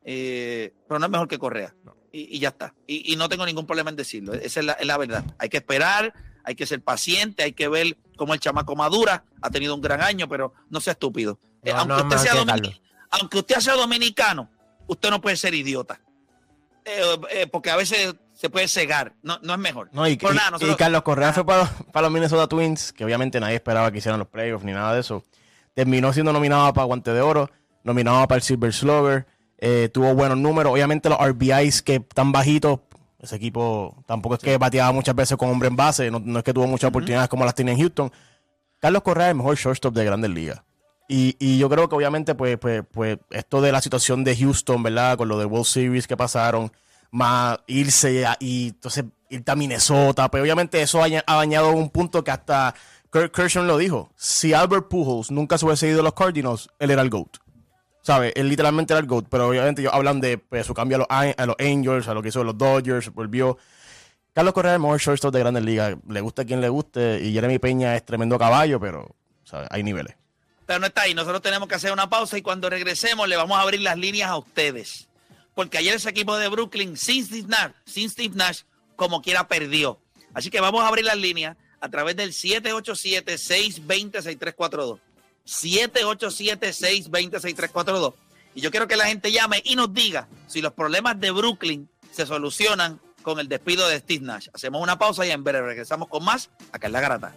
Speaker 1: eh, pero no es mejor que Correa. Y, y ya está. Y, y no tengo ningún problema en decirlo. Esa es la, es la verdad. Hay que esperar, hay que ser paciente, hay que ver cómo el chamaco madura. Ha tenido un gran año, pero no sea estúpido. Eh, aunque,
Speaker 2: no
Speaker 1: usted sea aunque usted sea dominicano, usted no puede ser idiota. Eh, porque a veces se puede cegar. No, no es mejor.
Speaker 6: No, y,
Speaker 1: Pero
Speaker 6: y-
Speaker 1: nada,
Speaker 6: y
Speaker 1: nosotros-
Speaker 6: Carlos Correa fue para, los- para los Minnesota Twins, que obviamente nadie esperaba que hicieran los playoffs ni nada de eso. Terminó siendo nominado para Guante de Oro, nominado para el Silver Slugger. eh, tuvo buenos números. Obviamente los RBIs que están bajitos, ese equipo tampoco es que bateaba muchas veces con hombre en base, no, no es que tuvo muchas oportunidades como las tiene en Houston. Carlos Correa es el mejor shortstop de Grandes Ligas. Y, y yo creo que obviamente, pues, pues, pues, esto de la situación de Houston, ¿verdad? Con lo de World Series que pasaron, más irse a- y entonces irte a Minnesota, pues obviamente eso ha, ha dañado un punto que hasta Kirk Kershaw lo dijo. Si Albert Pujols nunca se hubiese ido a los Cardinals, él era el GOAT. ¿Sabes? Él literalmente era el GOAT, pero obviamente ellos hablan de pues, su cambio a los, a los Angels, a lo que hizo los Dodgers, volvió. Carlos Correa es el mejor shortstop de Grandes Ligas. Le gusta a quien le guste. Y Jeremy Peña es tremendo caballo, pero hay niveles.
Speaker 1: Pero no está ahí. Nosotros tenemos que hacer una pausa y cuando regresemos le vamos a abrir las líneas a ustedes. Porque ayer ese equipo de Brooklyn, sin Steve Nash, sin Steve Nash, como quiera perdió. Así que vamos a abrir las líneas a través del 787-620-6342. 787-620-6342. Y yo quiero que la gente llame y nos diga si los problemas de Brooklyn se solucionan con el despido de Steve Nash. Hacemos una pausa y en breve regresamos con más acá en La Garata.